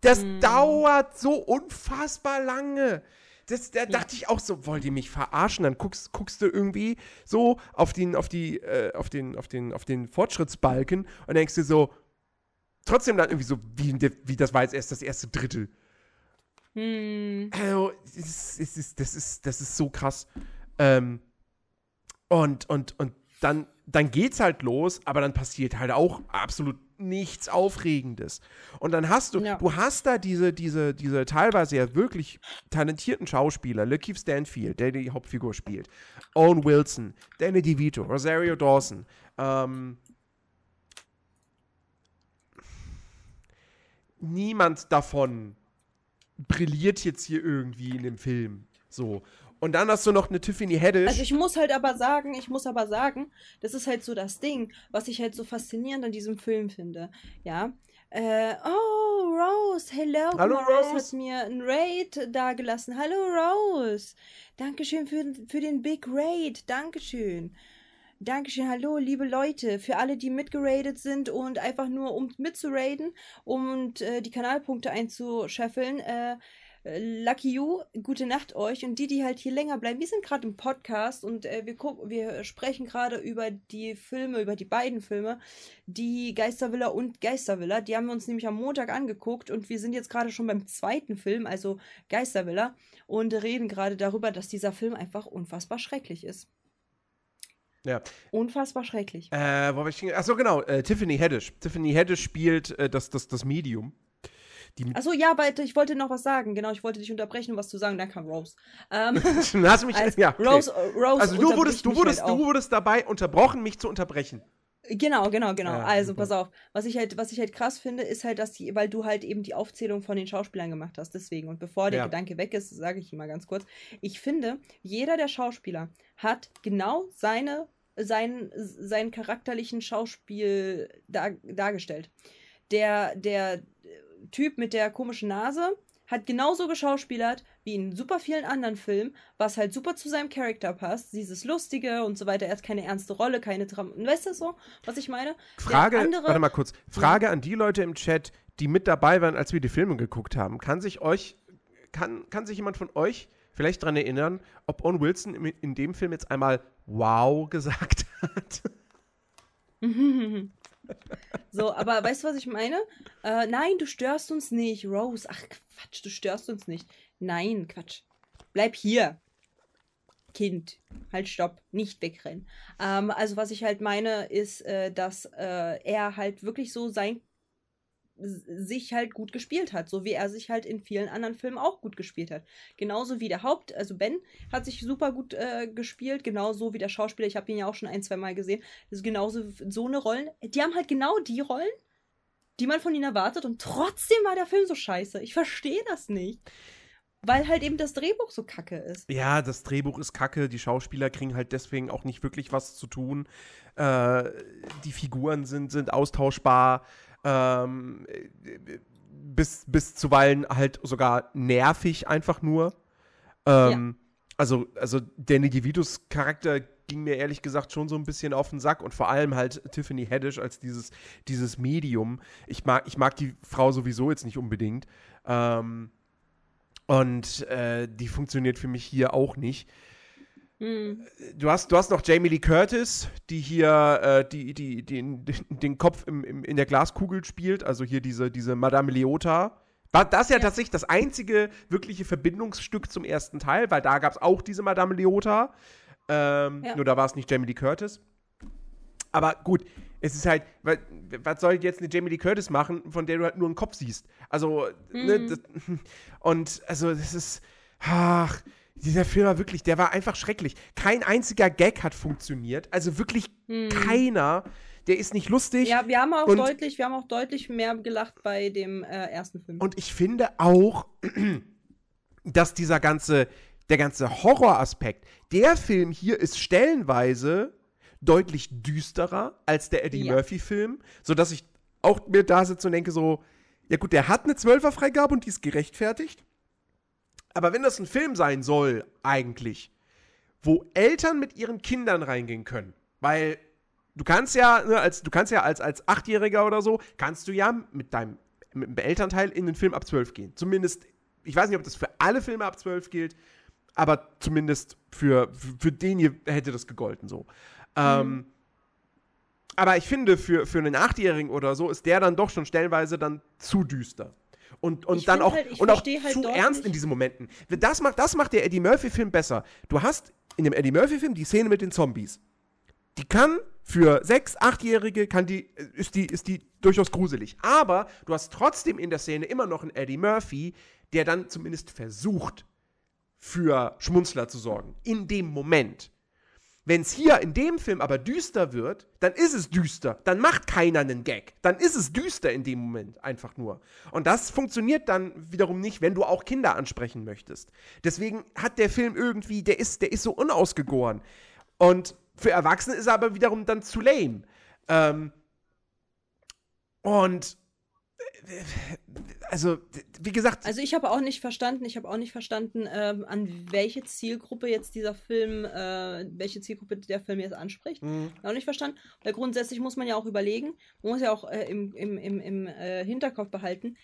Das Hm. dauert so unfassbar lange. Das, da dachte ich auch so, wollt ihr mich verarschen? Dann guckst, guckst du irgendwie so auf den, auf die, äh, auf den, auf den, auf den Fortschrittsbalken und denkst dir so, trotzdem dann irgendwie so, wie, wie das war jetzt erst das erste Drittel. Hm. Also, es ist, es ist, das, ist, das ist so krass. Ähm, und, und, und dann, dann geht's halt los, aber dann passiert halt auch absolut nichts Aufregendes. Und dann hast du, Ja. du hast da diese, diese, diese teilweise ja wirklich talentierten Schauspieler, Lakeith Stanfield, der die Hauptfigur spielt, Owen Wilson, Danny DeVito, Rosario Dawson, ähm, niemand davon brilliert jetzt hier irgendwie in dem Film. So. Und dann hast du noch eine Tiffany Haddish. Also ich muss halt aber sagen, ich muss aber sagen, das ist halt so das Ding, was ich halt so faszinierend an diesem Film finde. Ja. Äh, oh, Rose, hello. Hallo, Rose. Rose. hat mir ein Raid dagelassen. Hallo, Rose. Dankeschön für, für den Big Raid. Dankeschön. Dankeschön, hallo, liebe Leute, für alle, die mitgeradet sind und einfach nur um mitzuraiden und äh, die Kanalpunkte einzuscheffeln. Äh, Lucky You, gute Nacht euch. Und die, die halt hier länger bleiben, wir sind gerade im Podcast und äh, wir, gucken, wir sprechen gerade über die Filme, über die beiden Filme, die Geistervilla und Geistervilla. Die haben wir uns nämlich am Montag angeguckt und wir sind jetzt gerade schon beim zweiten Film, also Geistervilla, und reden gerade darüber, dass dieser Film einfach unfassbar schrecklich ist. Ja. Unfassbar schrecklich. Äh, wo ich Achso, genau. Äh, Tiffany Haddish. Tiffany Haddish spielt äh, das, das, das Medium. Die Achso, ja, aber ich wollte noch was sagen. Genau, ich wollte dich unterbrechen, um was zu sagen. Dann kam Rose. Ähm, Dann hast du mich, als ja, okay. Rose, Rose Also du wurdest, du mich wurdest, halt du wurdest dabei unterbrochen, mich zu unterbrechen. Genau, genau, genau. Ja, also, super. pass auf. Was ich halt, was ich halt krass finde, ist halt, dass die, weil du halt eben die Aufzählung von den Schauspielern gemacht hast. Deswegen. Und bevor der Ja. Gedanke weg ist, sage ich mal ganz kurz. Ich finde, jeder der Schauspieler hat genau seine, seinen, seinen charakterlichen Schauspiel dar, dargestellt. Der, der Typ mit der komischen Nase hat genauso geschauspielert wie in super vielen anderen Filmen, was halt super zu seinem Charakter passt. Dieses Lustige und so weiter. Er hat keine ernste Rolle, keine Dram. Weißt du so, was ich meine? Frage, andere- warte mal kurz. Frage an die Leute im Chat, die mit dabei waren, als wir die Filme geguckt haben. Kann sich euch, kann, kann sich jemand von euch vielleicht daran erinnern, ob Owen Wilson in, in dem Film jetzt einmal Wow (laughs) gesagt hat? (laughs) So, aber weißt du, was ich meine? Äh, nein, du störst uns nicht, Rose. Ach, Quatsch, du störst uns nicht. Nein, Quatsch. Bleib hier. Kind. Halt, stopp. Nicht wegrennen. Ähm, also, was ich halt meine, ist, äh, dass äh, er halt wirklich so sein sich halt gut gespielt hat, so wie er sich halt in vielen anderen Filmen auch gut gespielt hat. Genauso wie der Haupt, also Ben hat sich super gut äh, gespielt, genauso wie der Schauspieler, ich habe ihn ja auch schon ein, zwei Mal gesehen, das ist genauso so eine Rollen, die haben halt genau die Rollen, die man von ihnen erwartet und trotzdem war der Film so scheiße. Ich verstehe das nicht. Weil halt eben das Drehbuch so kacke ist. Ja, das Drehbuch ist kacke, die Schauspieler kriegen halt deswegen auch nicht wirklich was zu tun. Äh, die Figuren sind, sind austauschbar. Ähm, äh, bis, bis zuweilen halt sogar nervig einfach nur. Ähm, also, also Danny DeVitos Charakter ging mir ehrlich gesagt schon so ein bisschen auf den Sack und vor allem halt Tiffany Haddish als dieses, dieses Medium. Ich mag, ich mag die Frau sowieso jetzt nicht unbedingt. Ähm, und äh, die funktioniert für mich hier auch nicht. Hm. Du hast, du hast noch Jamie Lee Curtis, die hier äh, die, die, den, den Kopf im, im, in der Glaskugel spielt, also hier diese, diese Madame Leota. War das ja, Ja. tatsächlich das einzige wirkliche Verbindungsstück zum ersten Teil, weil da gab es auch diese Madame Leota. Ähm, Ja. Nur da war es nicht Jamie Lee Curtis. Aber gut, es ist halt, wa- was soll jetzt eine Jamie Lee Curtis machen, von der du halt nur einen Kopf siehst? Also, ne, Mhm. das, (laughs) und also, das ist, ach, dieser Film war wirklich, der war einfach schrecklich. Kein einziger Gag hat funktioniert. Also wirklich Hm. keiner. Der ist nicht lustig. Ja, wir haben auch Und- deutlich, wir haben auch deutlich mehr gelacht bei dem äh, ersten Film. Und ich finde auch, (clears throat) dass dieser ganze, der ganze Horroraspekt, der Film hier ist stellenweise deutlich düsterer als der Eddie Ja. Murphy-Film, sodass ich auch mir da sitze und denke so, ja gut, der hat eine Zwölferfreigabe und die ist gerechtfertigt. Aber wenn das ein Film sein soll, eigentlich, wo Eltern mit ihren Kindern reingehen können, weil du kannst ja, ne, als, du kannst ja als, als Achtjähriger oder so, kannst du ja mit deinem mit dem Elternteil in den Film ab 12 gehen. Zumindest, ich weiß nicht, ob das für alle Filme ab 12 gilt, aber zumindest für, für, für den hier hätte das gegolten so. Ähm, aber ich finde, für, für einen Achtjährigen oder so ist der dann doch schon stellenweise dann zu düster. Und, und Ich dann auch, halt- und auch halt zu ernst nicht- in diesen Momenten. Das macht, das macht der Eddie Murphy-Film besser. Du hast in dem Eddie Murphy-Film die Szene mit den Zombies. Die kann für sechs, achtjährige kann die, ist die, ist die durchaus gruselig. Aber du hast trotzdem in der Szene immer noch einen Eddie Murphy, der dann zumindest versucht, für Schmunzler zu sorgen. In dem Moment. Wenn es hier in dem Film aber düster wird, dann ist es düster. Dann macht keiner einen Gag. Dann ist es düster in dem Moment einfach nur. Und das funktioniert dann wiederum nicht, wenn du auch Kinder ansprechen möchtest. Deswegen hat der Film irgendwie, der ist, der ist so unausgegoren. Und für Erwachsene ist er aber wiederum dann zu lame. Ähm, und also, wie gesagt. Also ich habe auch nicht verstanden, ich habe auch nicht verstanden, ähm, an welche Zielgruppe jetzt dieser Film, äh, welche Zielgruppe der Film jetzt anspricht. Mhm. Auch nicht verstanden. Weil grundsätzlich muss man ja auch überlegen, man muss ja auch äh, im, im, im, im äh, Hinterkopf behalten,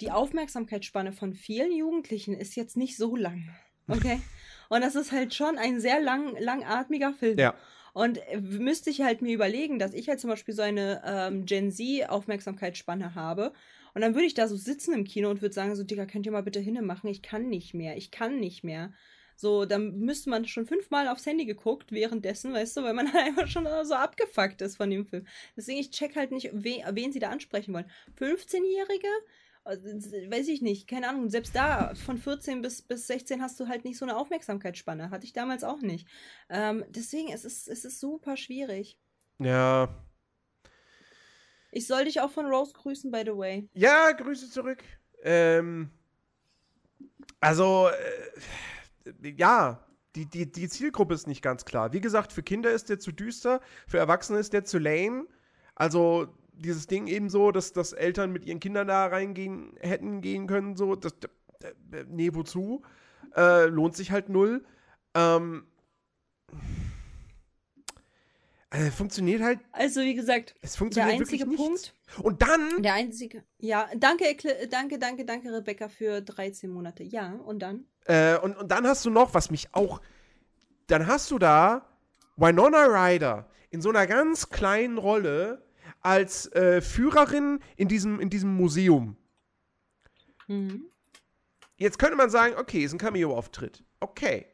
die Aufmerksamkeitsspanne von vielen Jugendlichen ist jetzt nicht so lang. Okay? (laughs) Und das ist halt schon ein sehr lang, langatmiger Film. Ja. Und äh, müsste ich halt mir überlegen, dass ich halt zum Beispiel so eine ähm, Gen Z-Aufmerksamkeitsspanne habe. Und dann würde ich da so sitzen im Kino und würde sagen, so, Digga, könnt ihr mal bitte hinne machen? Ich kann nicht mehr. Ich kann nicht mehr. So, dann müsste man schon fünfmal aufs Handy geguckt währenddessen, weißt du, weil man halt (laughs) einfach schon so abgefuckt ist von dem Film. Deswegen, ich check halt nicht, wen, wen sie da ansprechen wollen. 15-Jährige? Also, weiß ich nicht, keine Ahnung, selbst da von 14 bis, bis 16 hast du halt nicht so eine Aufmerksamkeitsspanne. Hatte ich damals auch nicht. Ähm, deswegen, es ist, es ist super schwierig. Ja. Ich soll dich auch von Rose grüßen, by the way. Ja, Grüße zurück. Ähm, also, äh, ja, die, die, die Zielgruppe ist nicht ganz klar. Wie gesagt, für Kinder ist der zu düster, für Erwachsene ist der zu lame. Also, dieses Ding eben so, dass, dass Eltern mit ihren Kindern da reingehen hätten gehen können, so, das, äh, nee, wozu? Äh, lohnt sich halt null. Ähm, äh, funktioniert halt. Also, wie gesagt, es funktioniert der einzige wirklich Punkt. Und dann. Der einzige. Ja, danke, danke, danke, danke, Rebecca, für 13 Monate. Ja, und dann? Äh, und, und dann hast du noch, was mich auch. Dann hast du da Winona Ryder in so einer ganz kleinen Rolle als äh, Führerin in diesem, in diesem Museum. Mhm. Jetzt könnte man sagen, okay, ist ein Cameo-Auftritt. Okay.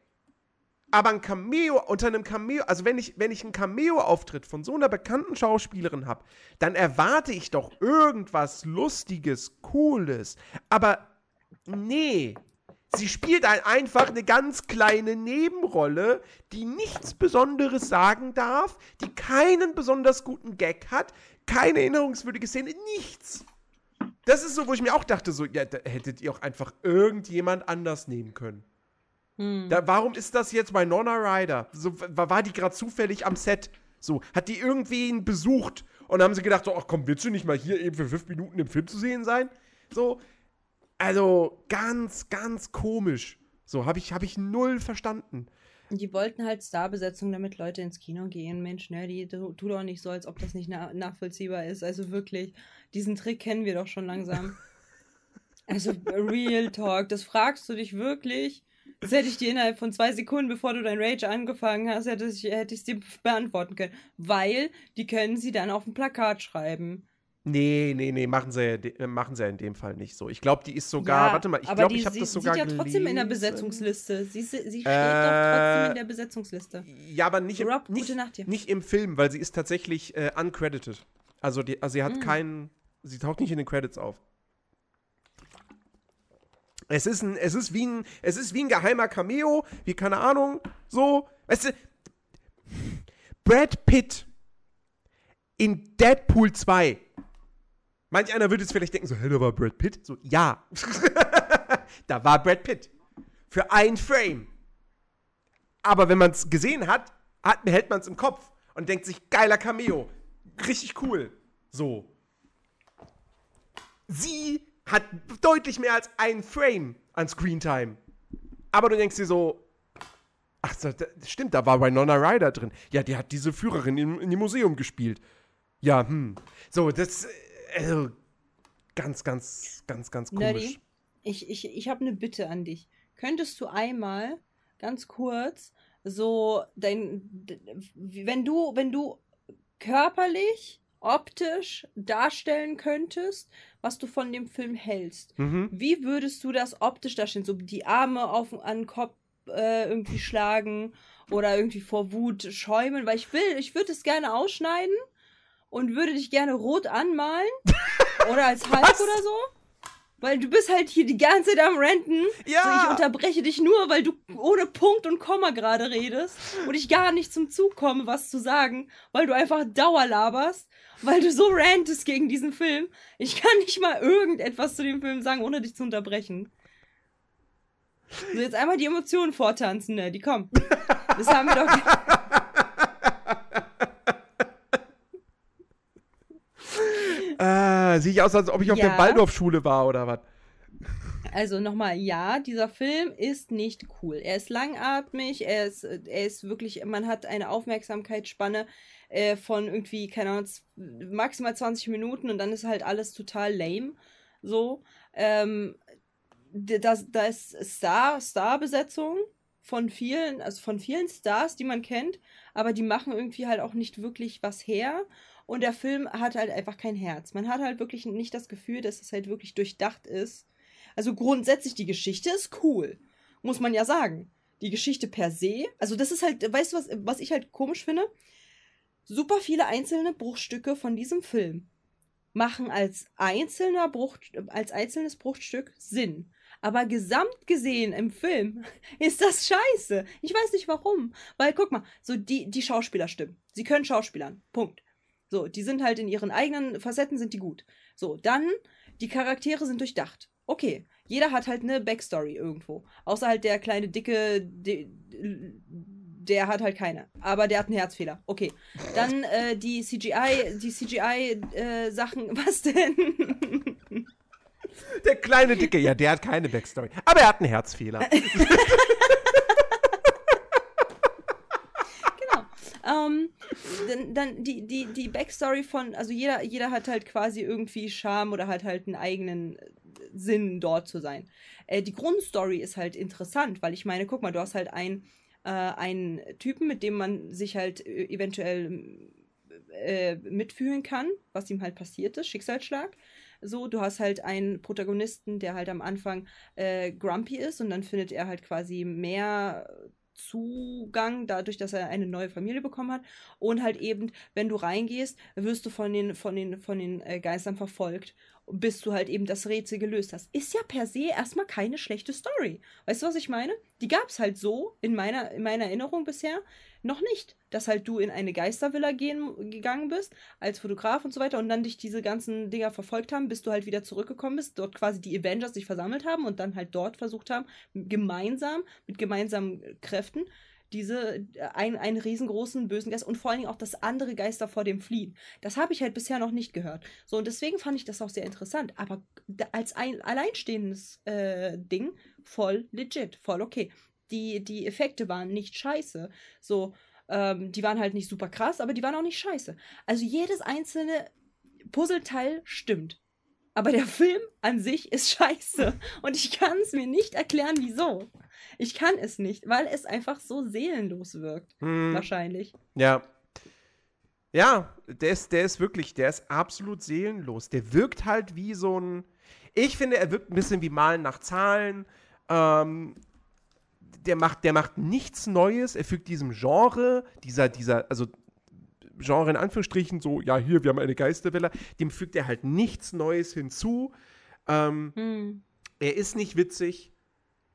Aber ein Cameo, unter einem Cameo, also wenn ich, wenn ich einen Cameo-Auftritt von so einer bekannten Schauspielerin habe, dann erwarte ich doch irgendwas Lustiges, Cooles. Aber nee, sie spielt ein, einfach eine ganz kleine Nebenrolle, die nichts Besonderes sagen darf, die keinen besonders guten Gag hat, keine erinnerungswürdige Szene, nichts. Das ist so, wo ich mir auch dachte, so, ja, da hättet ihr auch einfach irgendjemand anders nehmen können. Hm. Da, warum ist das jetzt bei Nonna Ryder? So, war die gerade zufällig am Set? So, hat die irgendwen besucht und dann haben sie gedacht, so, ach komm, willst du nicht mal hier eben für fünf Minuten im Film zu sehen sein? So, also ganz, ganz komisch. So, habe ich, hab ich null verstanden. Die wollten halt Starbesetzung, damit Leute ins Kino gehen. Mensch, ne, die tu doch nicht so, als ob das nicht na nachvollziehbar ist. Also wirklich, diesen Trick kennen wir doch schon langsam. (laughs) also Real Talk, das fragst du dich wirklich. Das hätte ich dir innerhalb von zwei Sekunden, bevor du dein Rage angefangen hast, hätte ich es dir beantworten können. Weil die können sie dann auf ein Plakat schreiben. Nee, nee, nee, machen sie, äh, machen sie in dem Fall nicht so. Ich glaube, die ist sogar, ja, warte mal, ich glaube, ich habe das sogar Sie ist ja trotzdem in der Besetzungsliste. Sie, sie steht äh, doch trotzdem in der Besetzungsliste. Ja, aber nicht, Rob, im, nicht, nicht, im Film, weil sie ist tatsächlich äh, uncredited. Also, die, also sie hat mm. keinen, sie taucht nicht in den Credits auf. Es ist, ein, es, ist wie ein, es ist wie ein geheimer Cameo, wie keine Ahnung, so. Weißt du, Brad Pitt in Deadpool 2 Manch einer würde jetzt vielleicht denken, so, hey, da war Brad Pitt. So, ja. (laughs) da war Brad Pitt. Für ein Frame. Aber wenn man es gesehen hat, hat behält man es im Kopf und denkt sich, geiler Cameo. Richtig cool. So. Sie hat deutlich mehr als ein Frame an Screentime. Aber du denkst dir so, ach, das stimmt, da war Winona Ryder drin. Ja, die hat diese Führerin in, in dem Museum gespielt. Ja, hm. So, das also, ganz, ganz, ganz, ganz komisch. Nerdy, ich, ich, ich habe eine Bitte an dich. Könntest du einmal ganz kurz so dein, wenn du, wenn du körperlich, optisch darstellen könntest, was du von dem Film hältst, mhm. wie würdest du das optisch darstellen? So die Arme auf an den Kopf äh, irgendwie schlagen oder irgendwie vor Wut schäumen, weil ich will, ich würde es gerne ausschneiden und würde dich gerne rot anmalen. (laughs) oder als Hulk oder so. Weil du bist halt hier die ganze Zeit am Renten. Ja. So, ich unterbreche dich nur, weil du ohne Punkt und Komma gerade redest und ich gar nicht zum Zug komme, was zu sagen, weil du einfach Dauer laberst, weil du so rantest gegen diesen Film. Ich kann nicht mal irgendetwas zu dem Film sagen, ohne dich zu unterbrechen. So, jetzt einmal die Emotionen vortanzen, ne? Die kommen. Das haben wir doch. (laughs) Äh, sehe ich aus, als ob ich auf Ja. der Waldorfschule war oder was? Also nochmal, ja, dieser Film ist nicht cool. Er ist langatmig, er ist, er ist wirklich, man hat eine Aufmerksamkeitsspanne äh, von irgendwie, keine Ahnung, maximal 20 Minuten und dann ist halt alles total lame. So. Ähm, das, da ist Star, Star-Besetzung von vielen, also von vielen Stars, die man kennt, aber die machen irgendwie halt auch nicht wirklich was her. Und der Film hat halt einfach kein Herz. Man hat halt wirklich nicht das Gefühl, dass es halt wirklich durchdacht ist. Also grundsätzlich, die Geschichte ist cool. Muss man ja sagen. Die Geschichte per se, also das ist halt, weißt du, was, was ich halt komisch finde? Super viele einzelne Bruchstücke von diesem Film machen als einzelner Bruch, als einzelnes Bruchstück Sinn. Aber gesamt gesehen im Film (laughs) ist das scheiße. Ich weiß nicht warum. Weil, guck mal, so die, die Schauspieler stimmen. Sie können Schauspielern. Punkt. So, die sind halt in ihren eigenen Facetten sind die gut. So, dann, die Charaktere sind durchdacht. Okay, jeder hat halt eine Backstory irgendwo. Außer halt der kleine Dicke, de, der hat halt keine. Aber der hat einen Herzfehler. Okay. Dann äh, die CGI, die CGI-Sachen. (laughs) was denn? Der kleine Dicke, ja, der hat keine Backstory. Aber er hat einen Herzfehler. (laughs) genau. Ähm, dann, dann die, die, die Backstory von, also jeder, jeder hat halt quasi irgendwie Charme oder hat halt einen eigenen Sinn, dort zu sein. Äh, die Grundstory ist halt interessant, weil ich meine, guck mal, du hast halt ein, äh, einen Typen, mit dem man sich halt äh, eventuell äh, mitfühlen kann, was ihm halt passiert ist, Schicksalsschlag. So, du hast halt einen Protagonisten, der halt am Anfang äh, grumpy ist und dann findet er halt quasi mehr Zugang, dadurch, dass er eine neue Familie bekommen hat. Und halt eben, wenn du reingehst, wirst du von den, von den, von den äh, Geistern verfolgt, bis du halt eben das Rätsel gelöst hast. Ist ja per se erstmal keine schlechte Story. Weißt du, was ich meine? Die gab es halt so in meiner, in meiner Erinnerung bisher noch nicht. Dass halt du in eine Geistervilla gehen, gegangen bist, als Fotograf und so weiter, und dann dich diese ganzen Dinger verfolgt haben, bis du halt wieder zurückgekommen bist, dort quasi die Avengers sich versammelt haben und dann halt dort versucht haben, gemeinsam, mit gemeinsamen Kräften, diese, ein, einen riesengroßen bösen Geist und vor allen Dingen auch, dass andere Geister vor dem fliehen. Das habe ich halt bisher noch nicht gehört. So, und deswegen fand ich das auch sehr interessant. Aber als ein alleinstehendes äh, Ding voll legit, voll okay. Die, die Effekte waren nicht scheiße. So, ähm, die waren halt nicht super krass, aber die waren auch nicht scheiße. Also jedes einzelne Puzzleteil stimmt. Aber der Film an sich ist scheiße. (laughs) Und ich kann es mir nicht erklären, wieso. Ich kann es nicht, weil es einfach so seelenlos wirkt. Hm, Wahrscheinlich. ja. Ja, der ist, der ist wirklich, der ist absolut seelenlos. Der wirkt halt wie so ein. Ich finde, er wirkt ein bisschen wie Malen nach Zahlen. Ähm, der macht, der macht nichts Neues. Er fügt diesem Genre, dieser, dieser, also Genre in Anführungsstrichen, so, ja, hier, wir haben eine Geisterwelle, dem fügt er halt nichts Neues hinzu. Ähm, Hm. er ist nicht witzig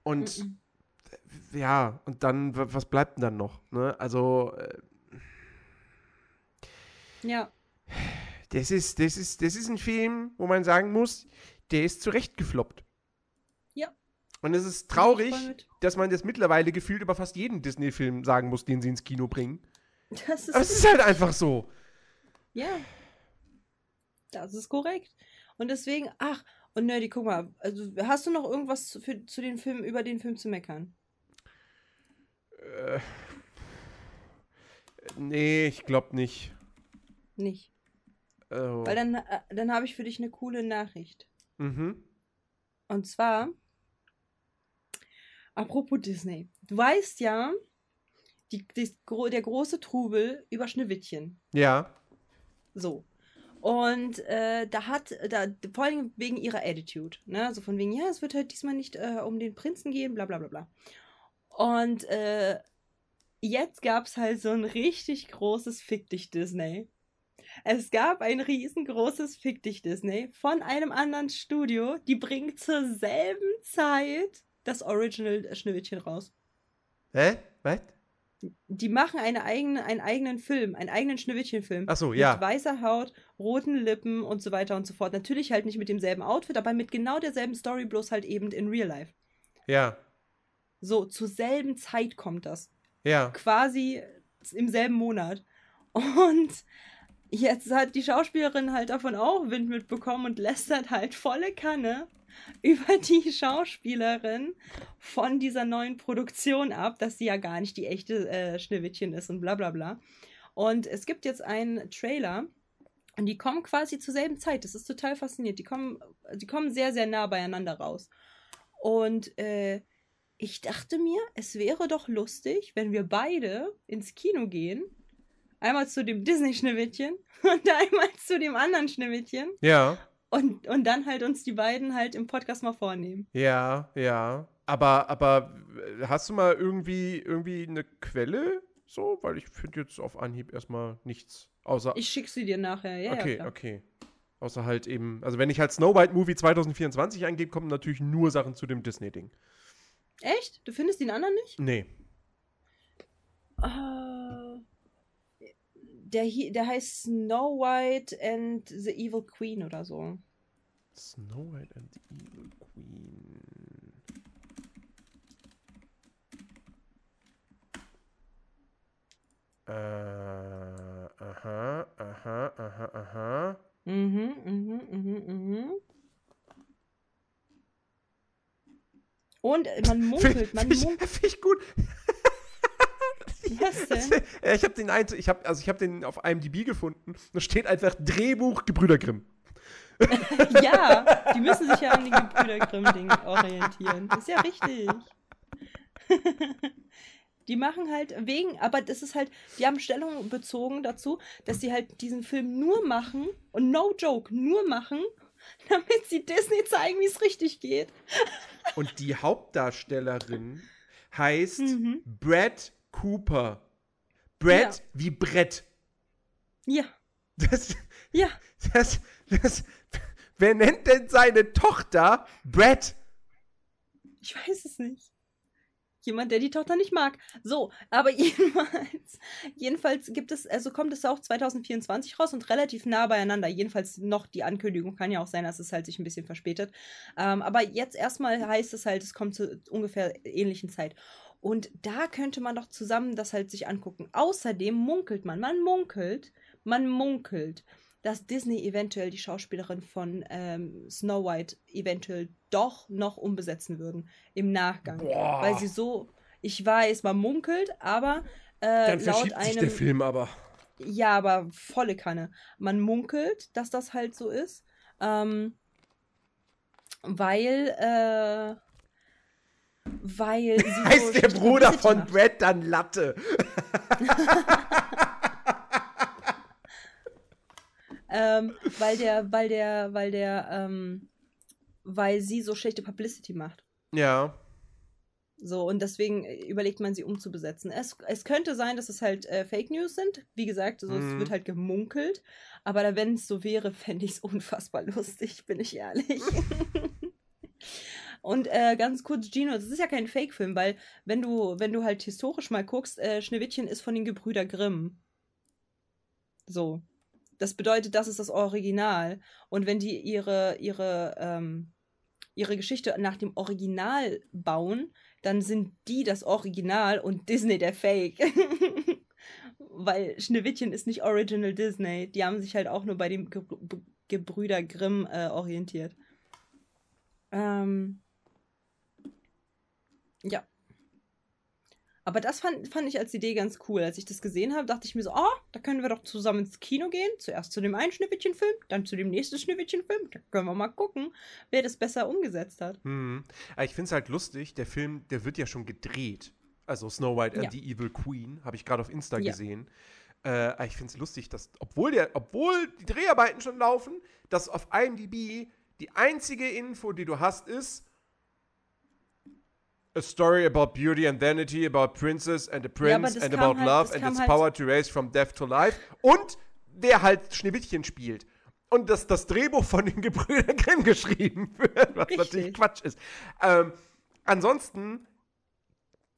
und Mhm. ja, und dann, wa- was bleibt denn dann noch? Ne? Also, äh, Ja. das ist, das ist, das ist ein Film, wo man sagen muss, der ist zurecht gefloppt. Ja. Und es ist traurig, dass man das mittlerweile gefühlt über fast jeden Disney-Film sagen muss, den sie ins Kino bringen. Das ist, Aber es ist halt einfach so. ja. Das ist korrekt. Und deswegen, ach, und Nerdy, guck mal, also hast du noch irgendwas zu, für, zu den Filmen, über den Film zu meckern? Äh, nee, ich glaube nicht. Nicht. Oh. Weil dann, äh, dann habe ich für dich eine coole Nachricht. Mhm. Und zwar, apropos Disney. Du weißt ja, die, die, der große Trubel über Schneewittchen. Ja. So. Und äh, da hat, da, vor allem wegen ihrer Attitude, ne? So von wegen, ja, es wird halt diesmal nicht äh, um den Prinzen gehen, bla bla bla bla. Und äh, jetzt gab es halt so ein richtig großes Fick dich Disney. Es gab ein riesengroßes Fick dich Disney von einem anderen Studio, die bringen zur selben Zeit das Original Schneewittchen raus. Hä? Was? Die machen eine eigene, einen eigenen Film, einen eigenen Schneewittchen-Film. Ach so, ja. Mit weißer Haut, roten Lippen und so weiter und so fort. Natürlich halt nicht mit demselben Outfit, aber mit genau derselben Story, bloß halt eben in Real Life. Ja. So, zur selben Zeit kommt das. Ja. Quasi im selben Monat. Und jetzt hat die Schauspielerin halt davon auch Wind mitbekommen und lästert halt volle Kanne über die Schauspielerin von dieser neuen Produktion ab, dass sie ja gar nicht die echte äh, Schneewittchen ist und bla bla bla. Und es gibt jetzt einen Trailer und die kommen quasi zur selben Zeit. Das ist total faszinierend. Die kommen, die kommen sehr, sehr nah beieinander raus. Und äh, ich dachte mir, es wäre doch lustig, wenn wir beide ins Kino gehen. Einmal zu dem Disney-Schneewittchen (laughs) und einmal zu dem anderen Schneewittchen. Ja. Und, und dann halt uns die beiden halt im Podcast mal vornehmen. Ja, ja. Aber, aber äh, hast du mal irgendwie, irgendwie eine Quelle? So, weil ich finde jetzt auf Anhieb erstmal nichts. Außer. Ich schick sie dir nachher, ja. okay, ja, okay. Außer halt eben, also wenn ich halt Snow White Movie 2024 eingebe, kommen natürlich nur Sachen zu dem Disney-Ding. Echt? Du findest den anderen nicht? Nee. Äh, der, der heißt Snow White and the Evil Queen oder so. Snow White and the Evil Queen. Äh, aha, aha, aha, aha. Mhm, mhm, mhm, mhm. Und man munkelt, man munkelt. find ich gut. (laughs) Das- denn? äh, Ich habe den ein, ich habe also ich habe den auf IMDb gefunden. Da steht einfach Drehbuch Gebrüder Grimm. (laughs) Ja, die müssen sich ja an den Gebrüder Grimm-Ding orientieren. Ist ja richtig. (laughs) Die machen halt wegen, aber das ist halt, die haben Stellung bezogen dazu, dass sie halt diesen Film nur machen und no joke, nur machen, damit sie Disney zeigen, wie es richtig geht. Und die Hauptdarstellerin heißt Mhm. Brad Cooper. Brad Ja. wie Brett. Ja, Das, ja. das, das, wer nennt denn seine Tochter Brad? Ich weiß es nicht. Jemand, der die Tochter nicht mag. So, aber (laughs) jedenfalls, jedenfalls gibt es, also kommt es auch 2024 raus und relativ nah beieinander. Jedenfalls noch die Ankündigung. Kann ja auch sein, dass es halt sich ein bisschen verspätet. Ähm, aber jetzt erstmal heißt es halt, es kommt zu ungefähr ähnlichen Zeit. Und da könnte man doch zusammen das halt sich angucken. Außerdem munkelt man, man munkelt, man munkelt, dass Disney eventuell die Schauspielerin von ähm, Snow White eventuell doch noch umbesetzen würden im Nachgang. Boah. Weil sie so, ich weiß, man munkelt, aber äh, Dann laut verschiebt sich der einem, Film aber. ja, aber volle Kanne. Man munkelt, dass das halt so ist, ähm, weil, äh, weil sie (laughs) so Heißt der schlechte Bruder von macht. Brad dann Latte? ähm, weil der, weil der, weil der, ähm, weil sie so schlechte Publicity macht. Ja. So, und deswegen äh, überlegt man sie umzubesetzen. Es, es könnte sein, dass es halt äh, Fake News sind. Wie gesagt, so, Mhm. es wird halt gemunkelt. Aber wenn es so wäre, fände ich es unfassbar lustig, bin ich ehrlich. (laughs) (laughs) und äh, ganz kurz, Gino, das ist ja kein Fake-Film, weil wenn du, wenn du halt historisch mal guckst, äh, Schneewittchen ist von den Gebrüder Grimm. So. Das bedeutet, das ist das Original. Und wenn die ihre, ihre, ähm, ihre Geschichte nach dem Original bauen, dann sind die das Original und Disney der Fake. (laughs) Weil Schneewittchen ist nicht Original Disney. Die haben sich halt auch nur bei dem Ge Ge- Gebrüder Grimm äh, orientiert. Ähm. Ja. Aber das fand, fand ich als Idee ganz cool. Als ich das gesehen habe, dachte ich mir so, oh, da können wir doch zusammen ins Kino gehen. Zuerst zu dem einen Schneewittchen-Film, dann zu dem nächsten Schneewittchen-Film. Da können wir mal gucken, wer das besser umgesetzt hat. Hm. Aber ich finde es halt lustig, der Film, der wird ja schon gedreht. Also Snow White and Ja. the Evil Queen, habe ich gerade auf Insta Ja. gesehen. Äh, ich finde es lustig, dass, obwohl, der, obwohl die Dreharbeiten schon laufen, dass auf IMDb die einzige Info, die du hast, ist A story about beauty and vanity, about princess and a Ja, prince das and about halt- love and its halt- power to raise from death to life. Und wer halt Schneewittchen spielt. Und dass das Drehbuch von den (laughs) Gebrüdern Grimm geschrieben wird, was Richtig. natürlich Quatsch ist. Ähm, ansonsten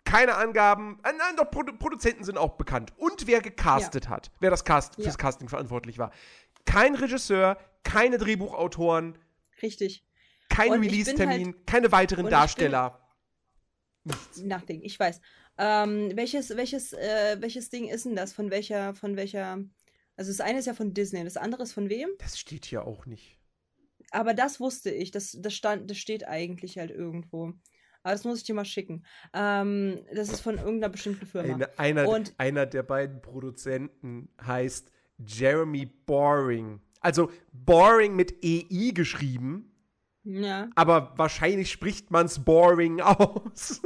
keine Angaben. Äh, nein, doch, Produ Produzenten sind auch bekannt. Und wer gecastet hat, wer das Cast Ja. fürs Casting verantwortlich war. Kein Regisseur, keine Drehbuchautoren, Richtig. kein Release-Termin, keine weiteren Darsteller. Nothing, ich weiß. Ähm, welches, welches, äh, welches Ding ist denn das? Von welcher, von welcher. Also das eine ist ja von Disney, das andere ist von wem? Das steht hier auch nicht. Aber das wusste ich. Das, das stand, das steht eigentlich halt irgendwo. Aber das muss ich dir mal schicken. Ähm, das ist von irgendeiner bestimmten Firma. Eine, einer, Und- einer der beiden Produzenten heißt Jeremy Boring. Also Boring mit EI geschrieben, Ja. aber wahrscheinlich spricht man es Boring (laughs) aus.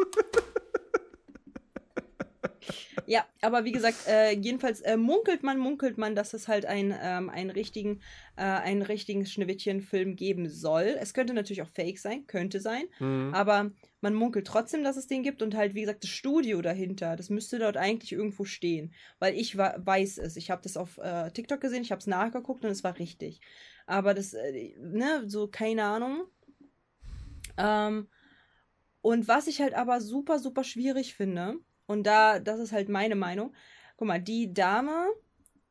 Ja, aber wie gesagt, äh, jedenfalls äh, munkelt man, munkelt man, dass es halt ein, ähm, einen richtigen, äh, einen richtigen Schneewittchen-Film geben soll. Es könnte natürlich auch fake sein, könnte sein, Mhm. aber man munkelt trotzdem, dass es den gibt und halt, wie gesagt, das Studio dahinter, das müsste dort eigentlich irgendwo stehen, weil ich weiß es. Ich habe das auf äh, TikTok gesehen, ich habe es nachgeguckt und es war richtig. Aber das, äh, ne, so keine Ahnung. Ähm, und was ich halt aber super, super schwierig finde, und da, das ist halt meine Meinung, guck mal, die Dame,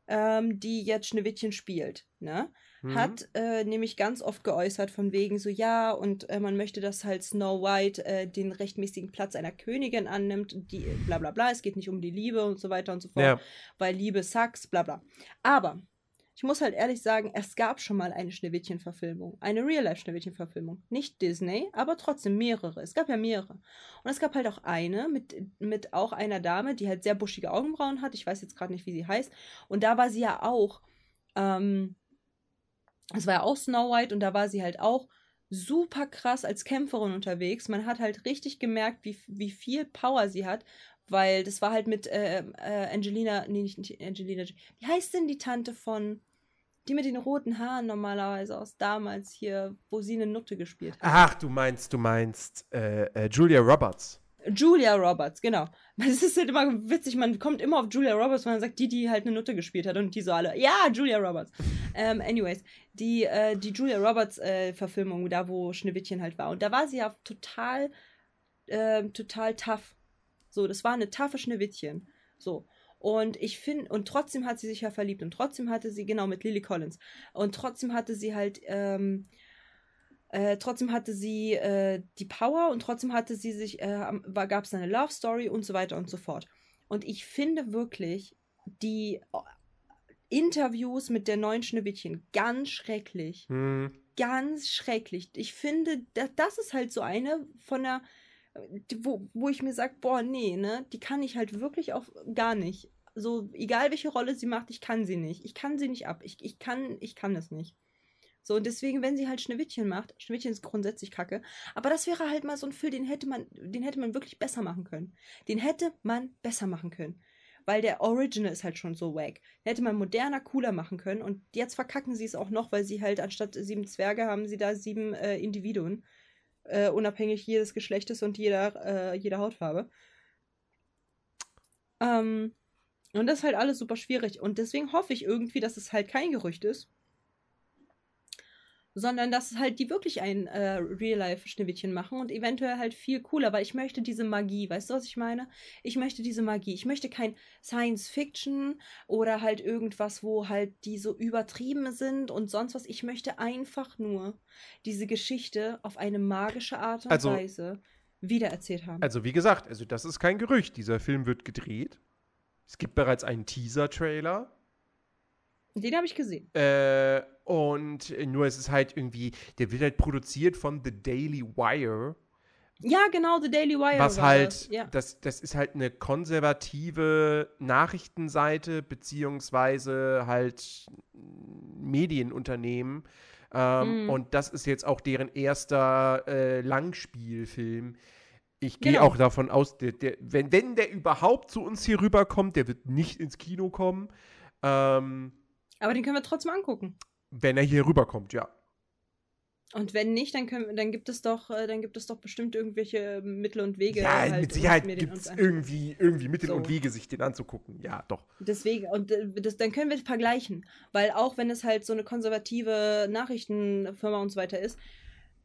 ähm, die jetzt Schneewittchen spielt, ne, Mhm. hat äh, nämlich ganz oft geäußert von wegen so, ja, und äh, man möchte, dass halt Snow White äh, den rechtmäßigen Platz einer Königin annimmt, die bla bla bla, es geht nicht um die Liebe und so weiter und so fort, Ja. weil Liebe sucks, bla bla. Aber ich muss halt ehrlich sagen, es gab schon mal eine Schneewittchen-Verfilmung. Eine Real-Life-Schneewittchen-Verfilmung. Nicht Disney, aber trotzdem mehrere. Es gab ja mehrere. Und es gab halt auch eine mit, mit auch einer Dame, die halt sehr buschige Augenbrauen hat. Ich weiß jetzt gerade nicht, wie sie heißt. Und da war sie ja auch, ähm, es war ja auch Snow White und da war sie halt auch super krass als Kämpferin unterwegs. Man hat halt richtig gemerkt, wie, wie viel Power sie hat, weil das war halt mit äh, äh, Angelina, nee, nicht Angelina, wie heißt denn die Tante von, die mit den roten Haaren normalerweise aus damals hier, wo sie eine Nutte gespielt hat? Ach, du meinst, du meinst äh, äh, Julia Roberts. Julia Roberts, genau. Das ist halt immer witzig, man kommt immer auf Julia Roberts, wenn man sagt, die, die halt eine Nutte gespielt hat und die so alle, ja, Julia Roberts. ähm, anyways, die, äh, die Julia Roberts äh, Verfilmung, da wo Schneewittchen halt war. Und da war sie ja total, ähm, total tough. So, das war eine taffe Schneewittchen. So. Und ich finde, und trotzdem hat sie sich ja verliebt und trotzdem hatte sie, genau, mit Lily Collins. Und trotzdem hatte sie halt, ähm, äh, trotzdem hatte sie äh, die Power und trotzdem hatte sie sich, äh, gab es eine Love Story und so weiter und so fort. Und ich finde wirklich die äh, Interviews mit der neuen Schneewittchen ganz schrecklich. Hm. Ganz schrecklich. Ich finde, da, das ist halt so eine von der, die- wo, wo ich mir sage, boah, nee, ne, die kann ich halt wirklich auch gar nicht. So, egal welche Rolle sie macht, ich kann sie nicht. Ich kann sie nicht ab. Ich, ich kann, ich kann das nicht. So, und deswegen, wenn sie halt Schneewittchen macht, Schneewittchen ist grundsätzlich kacke, aber das wäre halt mal so ein Film, den hätte man, den hätte man wirklich besser machen können. Den hätte man besser machen können. Weil der Original ist halt schon so wack. Den hätte man moderner, cooler machen können. Und jetzt verkacken sie es auch noch, weil sie halt anstatt sieben Zwerge haben sie da sieben äh, Individuen. Äh, unabhängig jedes Geschlechtes und jeder, äh, jeder Hautfarbe. Ähm, und das ist halt alles super schwierig. Und deswegen hoffe ich irgendwie, dass es halt kein Gerücht ist, sondern dass halt die wirklich ein äh, Real-Life-Schneewittchen machen und eventuell halt viel cooler, weil ich möchte diese Magie, weißt du, was ich meine? Ich möchte diese Magie. Ich möchte kein Science-Fiction oder halt irgendwas, wo halt die so übertrieben sind und sonst was. Ich möchte einfach nur diese Geschichte auf eine magische Art und Also- Weise wiedererzählt haben. Also, wie gesagt, also das ist kein Gerücht. Dieser Film wird gedreht. Es gibt bereits einen Teaser-Trailer. Den habe ich gesehen. Äh, und äh, nur es ist halt irgendwie, der wird halt produziert von The Daily Wire. Ja, genau, The Daily Wire. was halt, das. Ja. das, das ist halt eine konservative Nachrichtenseite, beziehungsweise halt Medienunternehmen. Ähm, Mhm. Und das ist jetzt auch deren erster äh, Langspielfilm. Ich gehe Genau. auch davon aus, der, der, wenn, wenn der überhaupt zu uns hier rüberkommt, der wird nicht ins Kino kommen. Ähm, Aber den können wir trotzdem angucken. wenn er hier rüberkommt, ja. Und wenn nicht, dann, können, dann, gibt es doch, äh, dann gibt es doch bestimmt irgendwelche Mittel und Wege. Ja, halt, mit Sicherheit gibt es irgendwie, irgendwie Mittel so. und Wege, sich den anzugucken. Ja, doch. Deswegen, und äh, das, dann können wir vergleichen. Weil auch wenn es halt so eine konservative Nachrichtenfirma und so weiter ist,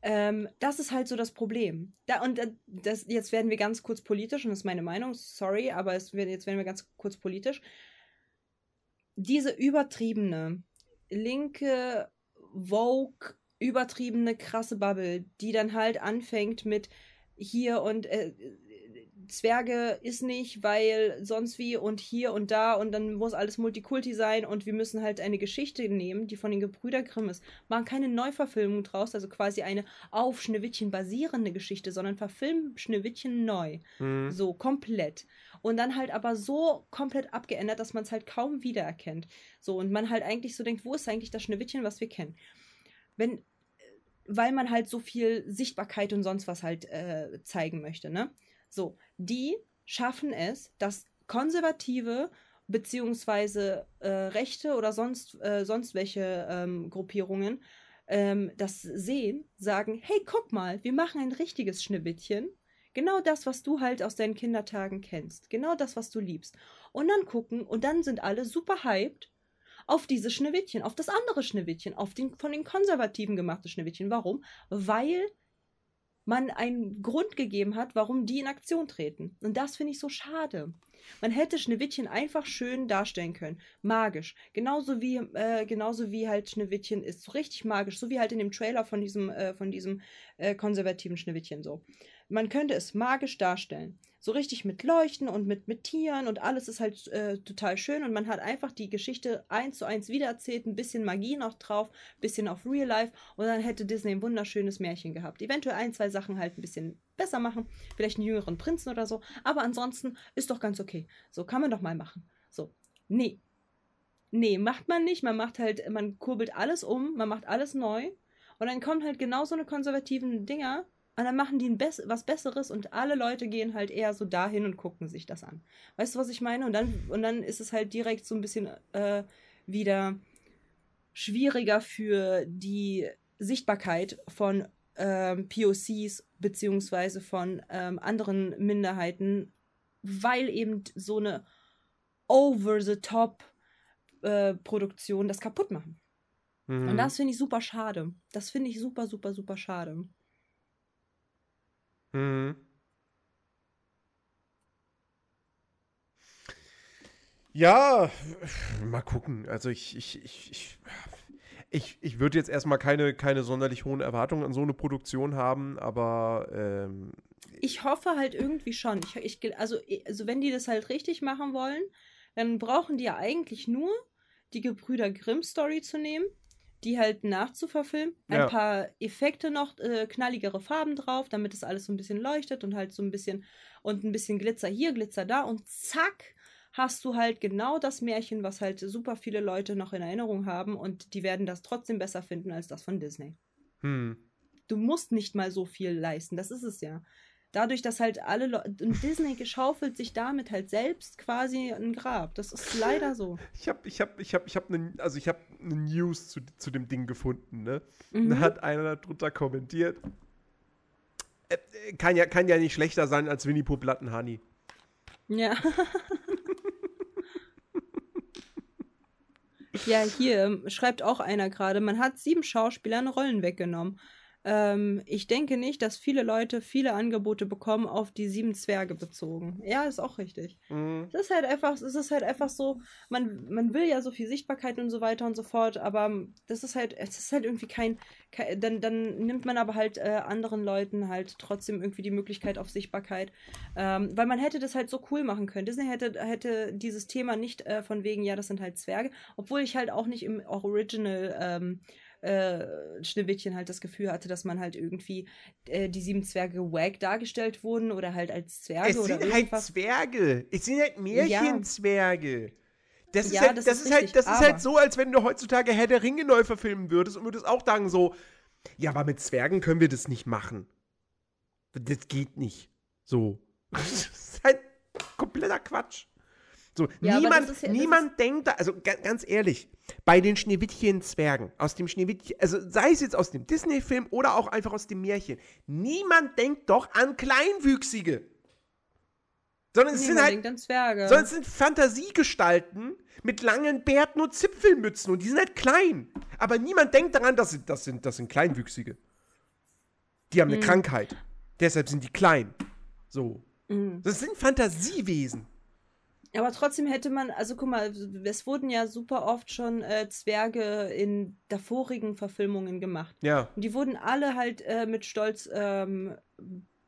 ähm, das ist halt so das Problem. Da, und äh, das, jetzt werden wir ganz kurz politisch, und das ist meine Meinung, sorry, aber es, jetzt werden wir ganz kurz politisch. Diese übertriebene, linke, Vogue, übertriebene, krasse Bubble, die dann halt anfängt mit hier und äh, Zwerge ist nicht, weil sonst wie und hier und da und dann muss alles Multikulti sein und wir müssen halt eine Geschichte nehmen, die von den Gebrüder Grimm ist. Machen keine Neuverfilmung draus, also quasi eine auf Schneewittchen basierende Geschichte, sondern verfilmen Schneewittchen neu. Mhm. So komplett. Und dann halt aber so komplett abgeändert, dass man es halt kaum wiedererkennt. So und man halt eigentlich so denkt, wo ist eigentlich das Schneewittchen, was wir kennen? wenn, weil man halt so viel Sichtbarkeit und sonst was halt äh, zeigen möchte, ne? So, die schaffen es, dass konservative beziehungsweise äh, Rechte oder sonst, äh, sonst welche ähm, Gruppierungen ähm, das sehen, sagen, hey, guck mal, wir machen ein richtiges Schneewittchen. Genau das, was du halt aus deinen Kindertagen kennst. Genau das, was du liebst. Und dann gucken und dann sind alle super hyped auf dieses Schneewittchen, auf das andere Schneewittchen, auf den von den Konservativen gemachte Schneewittchen. Warum? Weil man einen Grund gegeben hat, warum die in Aktion treten. Und das finde ich so schade. Man hätte Schneewittchen einfach schön darstellen können. Magisch. Genauso wie, äh, genauso wie halt Schneewittchen ist. So richtig magisch. So wie halt in dem Trailer von diesem, äh, von diesem äh, konservativen Schneewittchen so. Man könnte es magisch darstellen so richtig mit Leuchten und mit, mit Tieren und alles ist halt äh, total schön und man hat einfach die Geschichte eins zu eins wiedererzählt, ein bisschen Magie noch drauf, ein bisschen auf Real Life und dann hätte Disney ein wunderschönes Märchen gehabt. Eventuell ein, zwei Sachen halt ein bisschen besser machen, vielleicht einen jüngeren Prinzen oder so, aber ansonsten ist doch ganz okay. So kann man doch mal machen. So, nee. Nee, macht man nicht. Man macht halt, man kurbelt alles um, man macht alles neu und dann kommen halt genau so eine konservativen Dinger und dann machen die Be was Besseres und alle Leute gehen halt eher so dahin und gucken sich das an. Weißt du, was ich meine? Und dann, und dann ist es halt direkt so ein bisschen äh, wieder schwieriger für die Sichtbarkeit von ähm, POCs beziehungsweise von ähm, anderen Minderheiten, weil eben so eine over-the-top-Produktion äh, das kaputt machen. Mhm. Und das finde ich super schade. Das finde ich super, super, super schade. Mhm. Ja, mal gucken. Also ich, ich, ich, ich, ich, ich würde jetzt erstmal keine, keine sonderlich hohen Erwartungen an so eine Produktion haben, aber ähm, ich hoffe halt irgendwie schon. Ich, ich, also, also wenn die das halt richtig machen wollen, dann brauchen die ja eigentlich nur die Gebrüder Grimm Story zu nehmen die halt nachzuverfilmen. Ein ja. paar Effekte noch, äh, knalligere Farben drauf, damit es alles so ein bisschen leuchtet und halt so ein bisschen und ein bisschen Glitzer hier, Glitzer da und zack hast du halt genau das Märchen, was halt super viele Leute noch in Erinnerung haben und die werden das trotzdem besser finden als das von Disney. Hm. Du musst nicht mal so viel leisten, das ist es ja dadurch, dass halt alle Leute. Disney geschaufelt sich damit halt selbst quasi ein Grab. Das ist leider so. Ich habe ich hab, ich hab, ich hab ne, also ich hab eine News zu, zu dem Ding gefunden, ne? Mhm. Da hat einer darunter kommentiert. Äh, kann, ja, kann ja nicht schlechter sein als Winnie Pooh Honey. Ja. ja, hier ähm, schreibt auch einer gerade, man hat sieben Schauspielern Rollen weggenommen. Ähm, ich denke nicht, dass viele Leute viele Angebote bekommen auf die sieben Zwerge bezogen. Ja, ist auch richtig. Mhm. Es ist halt einfach, es ist halt einfach so, man, man will ja so viel Sichtbarkeit und so weiter und so fort, aber das ist halt, es ist halt irgendwie kein, kein dann, dann nimmt man aber halt äh, anderen Leuten halt trotzdem irgendwie die Möglichkeit auf Sichtbarkeit. Ähm, weil man hätte das halt so cool machen können. Disney hätte, hätte dieses Thema nicht äh, von wegen, ja, das sind halt Zwerge, obwohl ich halt auch nicht im Original ähm, äh, Schneewittchen halt das Gefühl hatte, dass man halt irgendwie äh, die sieben Zwerge wack dargestellt wurden oder halt als Zwerge es oder sind halt Zwerge. Es sind halt Märchenzwerge. Ja. Das ist, ja, halt, das, das ist, ist halt, das ist halt so, als wenn du heutzutage Herr der Ringe neu verfilmen würdest und würdest auch sagen so, ja, aber mit Zwergen können wir das nicht machen. Das geht nicht. So. (laughs) Das ist halt kompletter Quatsch. So, Ja, niemand, ja- niemand denkt da, also ga, ganz ehrlich, bei den Schneewittchen-Zwergen, aus dem Schneewittchen, also sei es jetzt aus dem Disney-Film oder auch einfach aus dem Märchen, niemand denkt doch an Kleinwüchsige. Sondern es sind halt Zwerge. sondern es sind Fantasiegestalten mit langen Bärten und Zipfelmützen und die sind halt klein. Aber niemand denkt daran, das sind, das sind, das sind Kleinwüchsige. Die haben eine Mhm. Krankheit. Deshalb sind die klein. So. Mhm. Das sind Fantasiewesen. Aber trotzdem hätte man, also guck mal, es wurden ja super oft schon äh, Zwerge in davorigen Verfilmungen gemacht. Ja. Und die wurden alle halt äh, mit Stolz ähm,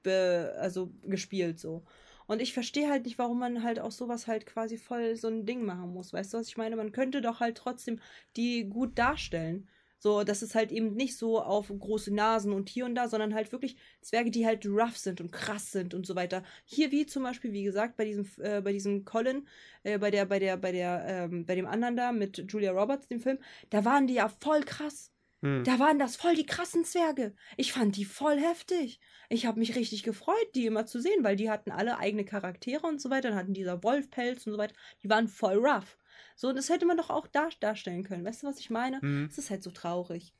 be, also gespielt so. Und ich verstehe halt nicht, warum man halt auch sowas halt quasi voll so ein Ding machen muss. Weißt du, was ich meine? Man könnte doch halt trotzdem die gut darstellen. So, dass es halt eben nicht so auf große Nasen und hier und da, sondern halt wirklich Zwerge, die halt rough sind und krass sind und so weiter. Hier wie zum Beispiel, wie gesagt, bei diesem, äh, bei diesem Colin, äh, bei der, bei der, bei der, ähm, bei dem anderen da mit Julia Roberts, dem Film, da waren die ja voll krass. Hm. Da waren das voll die krassen Zwerge. Ich fand die voll heftig. Ich habe mich richtig gefreut, die immer zu sehen, weil die hatten alle eigene Charaktere und so weiter. Dann hatten dieser Wolfpelz und so weiter. Die waren voll rough. So, das hätte man doch auch dar darstellen können. Weißt du, was ich meine? Hm. Es ist halt so traurig.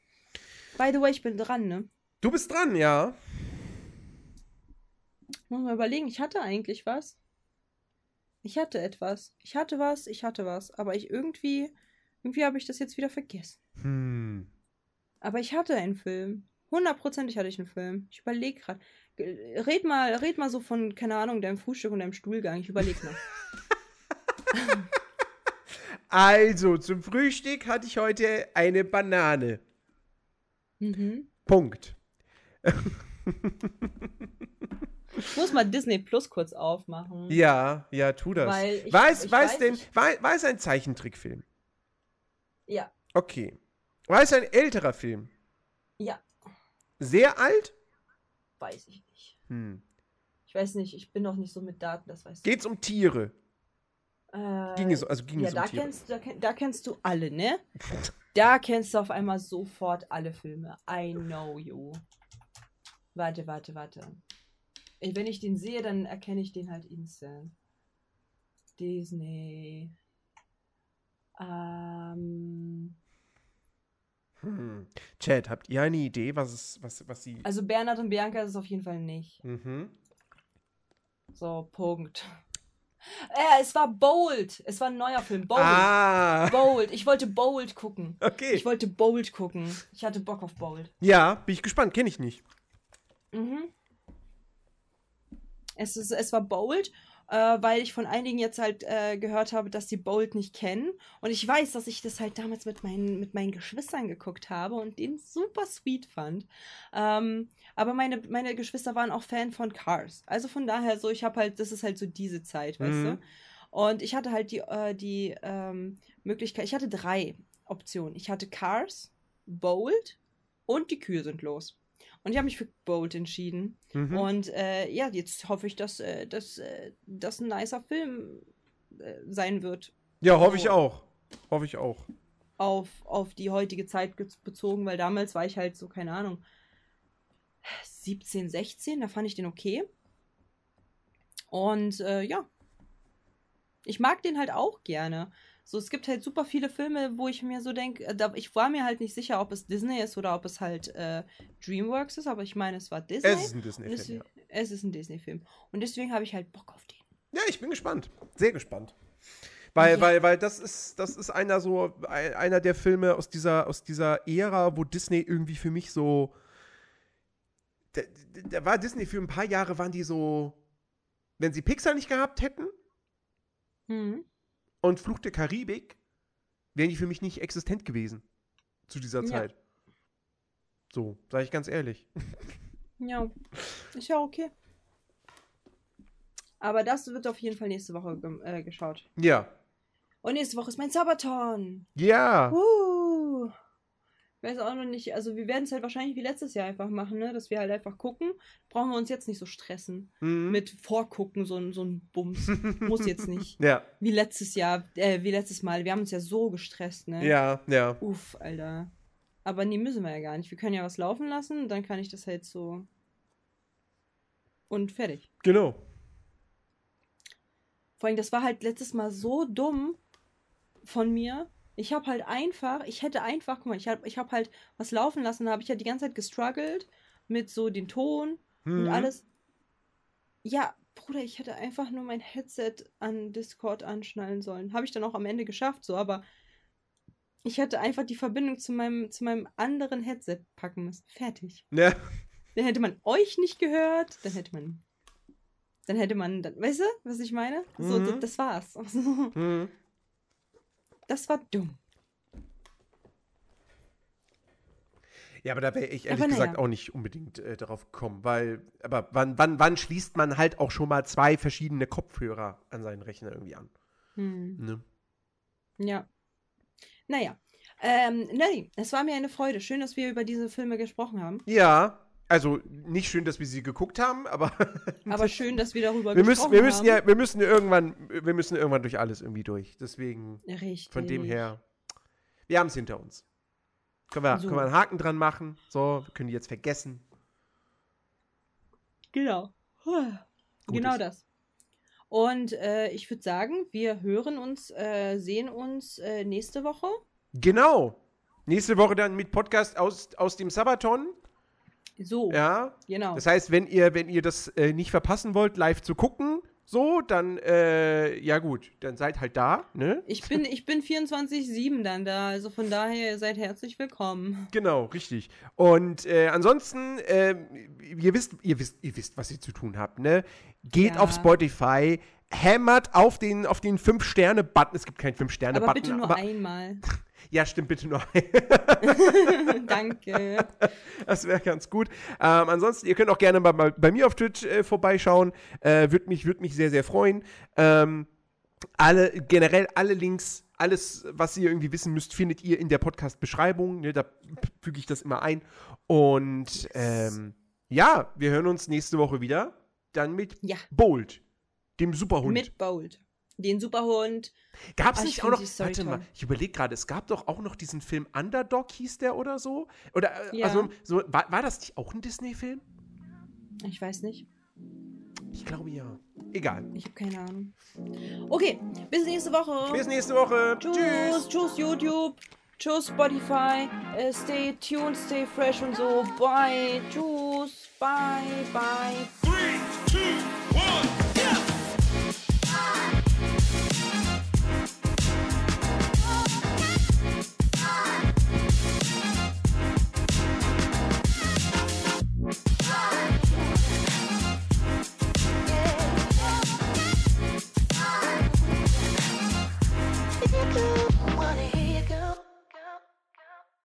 By the way, ich bin dran, ne? Du bist dran, ja. Muss mal überlegen, ich hatte eigentlich was. Ich hatte etwas. Ich hatte was, ich hatte was. Aber ich irgendwie, irgendwie habe ich das jetzt wieder vergessen. Hm. Aber ich hatte einen Film. Hundertprozentig hatte ich einen Film. Ich überlege gerade. Red mal, red mal so von, keine Ahnung, deinem Frühstück und deinem Stuhlgang. Ich überlege noch. (laughs) Also, zum Frühstück hatte ich heute eine Banane. mhm. Punkt. Ich muss mal Disney Plus kurz aufmachen. Ja, ja, tu das. Weil ich- weiß, ich weiß weiß, denn, ich- war, war es ein Zeichentrickfilm? Ja. Okay. War es ein älterer Film? Ja. Sehr alt? Weiß ich nicht. Hm. Ich weiß nicht, ich bin noch nicht so mit Daten, das weißt du. Geht's um Tiere? Äh, Ging es, also ging ja, es um da Tiere? kennst, da, da kennst du alle, ne? Da kennst du auf einmal sofort alle Filme. I know you. Warte, warte, warte. Wenn ich den sehe, dann erkenne ich den halt instant. Disney. Ähm, Hm. Chat, habt ihr eine Idee, was es, was, was sie. also Bernhard und Bianca ist es auf jeden Fall nicht. Mhm. So, Punkt. Äh, es war Bold. Es war ein neuer Film. Bold. Ah, Bold. Ich wollte Bold gucken. okay. Ich wollte Bold gucken. Ich hatte Bock auf Bold. ja, bin ich gespannt, kenne ich nicht. Mhm. Es, ist, es war Bold, äh, weil ich von einigen jetzt halt äh, gehört habe, dass die Bold nicht kennen. Und ich weiß, dass ich das halt damals mit meinen, mit meinen Geschwistern geguckt habe und den super sweet fand. Ähm, aber meine, meine Geschwister waren auch Fan von Cars. Also von daher so, ich habe halt, das ist halt so diese Zeit, weißt Mhm. du? Und ich hatte halt die, äh, die ähm, Möglichkeit, ich hatte drei Optionen. Ich hatte Cars, Bold und die Kühe sind los. Und ich habe mich für Bold entschieden. Mhm. Und äh, ja, jetzt hoffe ich, dass, äh, äh, das ein nicer Film äh, sein wird. ja, hoffe ich so. auch. Hoffe ich auch. Auf, auf die heutige Zeit ge- bezogen, weil damals war ich halt so, keine Ahnung, 17, 16, da fand ich den okay. Und äh, ja, ich mag den halt auch gerne. So, es gibt halt super viele Filme, wo ich mir so denke, da, ich war mir halt nicht sicher, ob es Disney ist oder ob es halt äh, DreamWorks ist, aber ich meine, es war Disney. Es ist ein Disney-Film, es, ja. es ist ein Disney-Film. Und deswegen habe ich halt Bock auf den. Ja, ich bin gespannt. Sehr gespannt. Weil, Ja. weil, weil das ist, das ist einer so, ein- einer der Filme aus dieser, aus dieser Ära, wo Disney irgendwie für mich so. Da, da war Disney für ein paar Jahre, waren die so. Wenn sie Pixar nicht gehabt hätten Mhm. Und Fluch der Karibik, wären die für mich nicht existent gewesen. Zu dieser Ja. Zeit. So, sage ich ganz ehrlich. Ja, ist ja okay. Aber das wird auf jeden Fall nächste Woche äh, geschaut. Ja. Und nächste Woche ist mein Sabaton. Ja. Uh. Weiß auch noch nicht, also wir werden es halt wahrscheinlich wie letztes Jahr einfach machen, ne? Dass wir halt einfach gucken. Brauchen wir uns jetzt nicht so stressen. Mhm. Mit Vorgucken, so, ein- so ein Bums. Muss jetzt nicht. (laughs) Ja. Wie letztes Jahr, äh, wie letztes Mal. Wir haben uns ja so gestresst, ne? Ja, ja. Uff, Alter. Aber nee, müssen wir ja gar nicht. Wir können ja was laufen lassen, dann kann ich das halt so. Und fertig. Genau. Vor allem, das war halt letztes Mal so dumm von mir. Ich habe halt einfach, ich hätte einfach, guck mal, ich habe ich hab halt was laufen lassen, da habe ich ja die ganze Zeit gestruggelt mit so den Ton und Mhm. alles. Ja, Bruder, ich hätte einfach nur mein Headset an Discord anschnallen sollen. Habe ich dann auch am Ende geschafft, so, aber ich hätte einfach die Verbindung zu meinem, zu meinem anderen Headset packen müssen. Fertig. Ne? Dann hätte man euch nicht gehört, dann hätte man. Dann hätte man, dann, weißt du, was ich meine? So, Mhm. das, das war's. (laughs) Mhm. Das war dumm. Ja, aber da wäre ich ehrlich Aber gesagt naja. auch nicht unbedingt äh, darauf gekommen, weil, aber wann, wann, wann schließt man halt auch schon mal zwei verschiedene Kopfhörer an seinen Rechner irgendwie an? Hm. Ne? Ja. Naja. Ähm, Nelly, es war mir eine Freude. Schön, dass wir über diese Filme gesprochen haben. Ja, also nicht schön, dass wir sie geguckt haben, aber (laughs) Aber schön, dass wir darüber wir gesprochen müssen, wir müssen haben. ja, wir müssen ja irgendwann, wir müssen irgendwann durch alles irgendwie durch. Deswegen Richtig. von dem her, wir haben es hinter uns. Können wir, So. können wir einen Haken dran machen? So, wir können die jetzt vergessen. Genau. Genau ist. das. Und äh, ich würde sagen, wir hören uns, äh, sehen uns äh, nächste Woche. Genau. Nächste Woche dann mit Podcast aus, aus dem Sabaton. So, Ja. genau. Das heißt, wenn ihr, wenn ihr das äh, nicht verpassen wollt, live zu gucken, so, dann, äh, ja gut, dann seid halt da, ne? Ich bin, ich bin 24-7 dann da, also von daher seid herzlich willkommen. Genau, richtig. Und äh, ansonsten, äh, ihr wisst, ihr wisst, ihr wisst, was ihr zu tun habt, ne? Geht Ja. auf Spotify, hämmert auf den, auf den 5-Sterne-Button. Es gibt keinen 5-Sterne-Button. Aber bitte nur einmal. Ja, stimmt, bitte nur (laughs) Danke. Das wäre ganz gut. Ähm, ansonsten, ihr könnt auch gerne bei, bei, bei mir auf Twitch äh, vorbeischauen. Äh, Würde mich, würd mich sehr, sehr freuen. Ähm, alle, generell alle Links, alles, was ihr irgendwie wissen müsst, findet ihr in der Podcast-Beschreibung. Ne, da füge ich das immer ein. Und ähm, ja, wir hören uns nächste Woche wieder. Dann mit Ja. Bold, dem Superhund. Mit Bold. Den Superhund. Gab es Ah, ich nicht auch noch, warte mal, ich überlege gerade, es gab doch auch noch diesen Film Underdog, hieß der oder so? Oder, äh, Ja. also, so, war, war das nicht auch ein Disney-Film? Ich weiß nicht. Ich glaube ja. Egal. Ich habe keine Ahnung. Okay, bis nächste Woche. Bis nächste Woche. Tschüss, Tschüss. tschüss YouTube, tschüss Spotify, äh, stay tuned, stay fresh und so. Bye, tschüss, bye, bye. Three, two,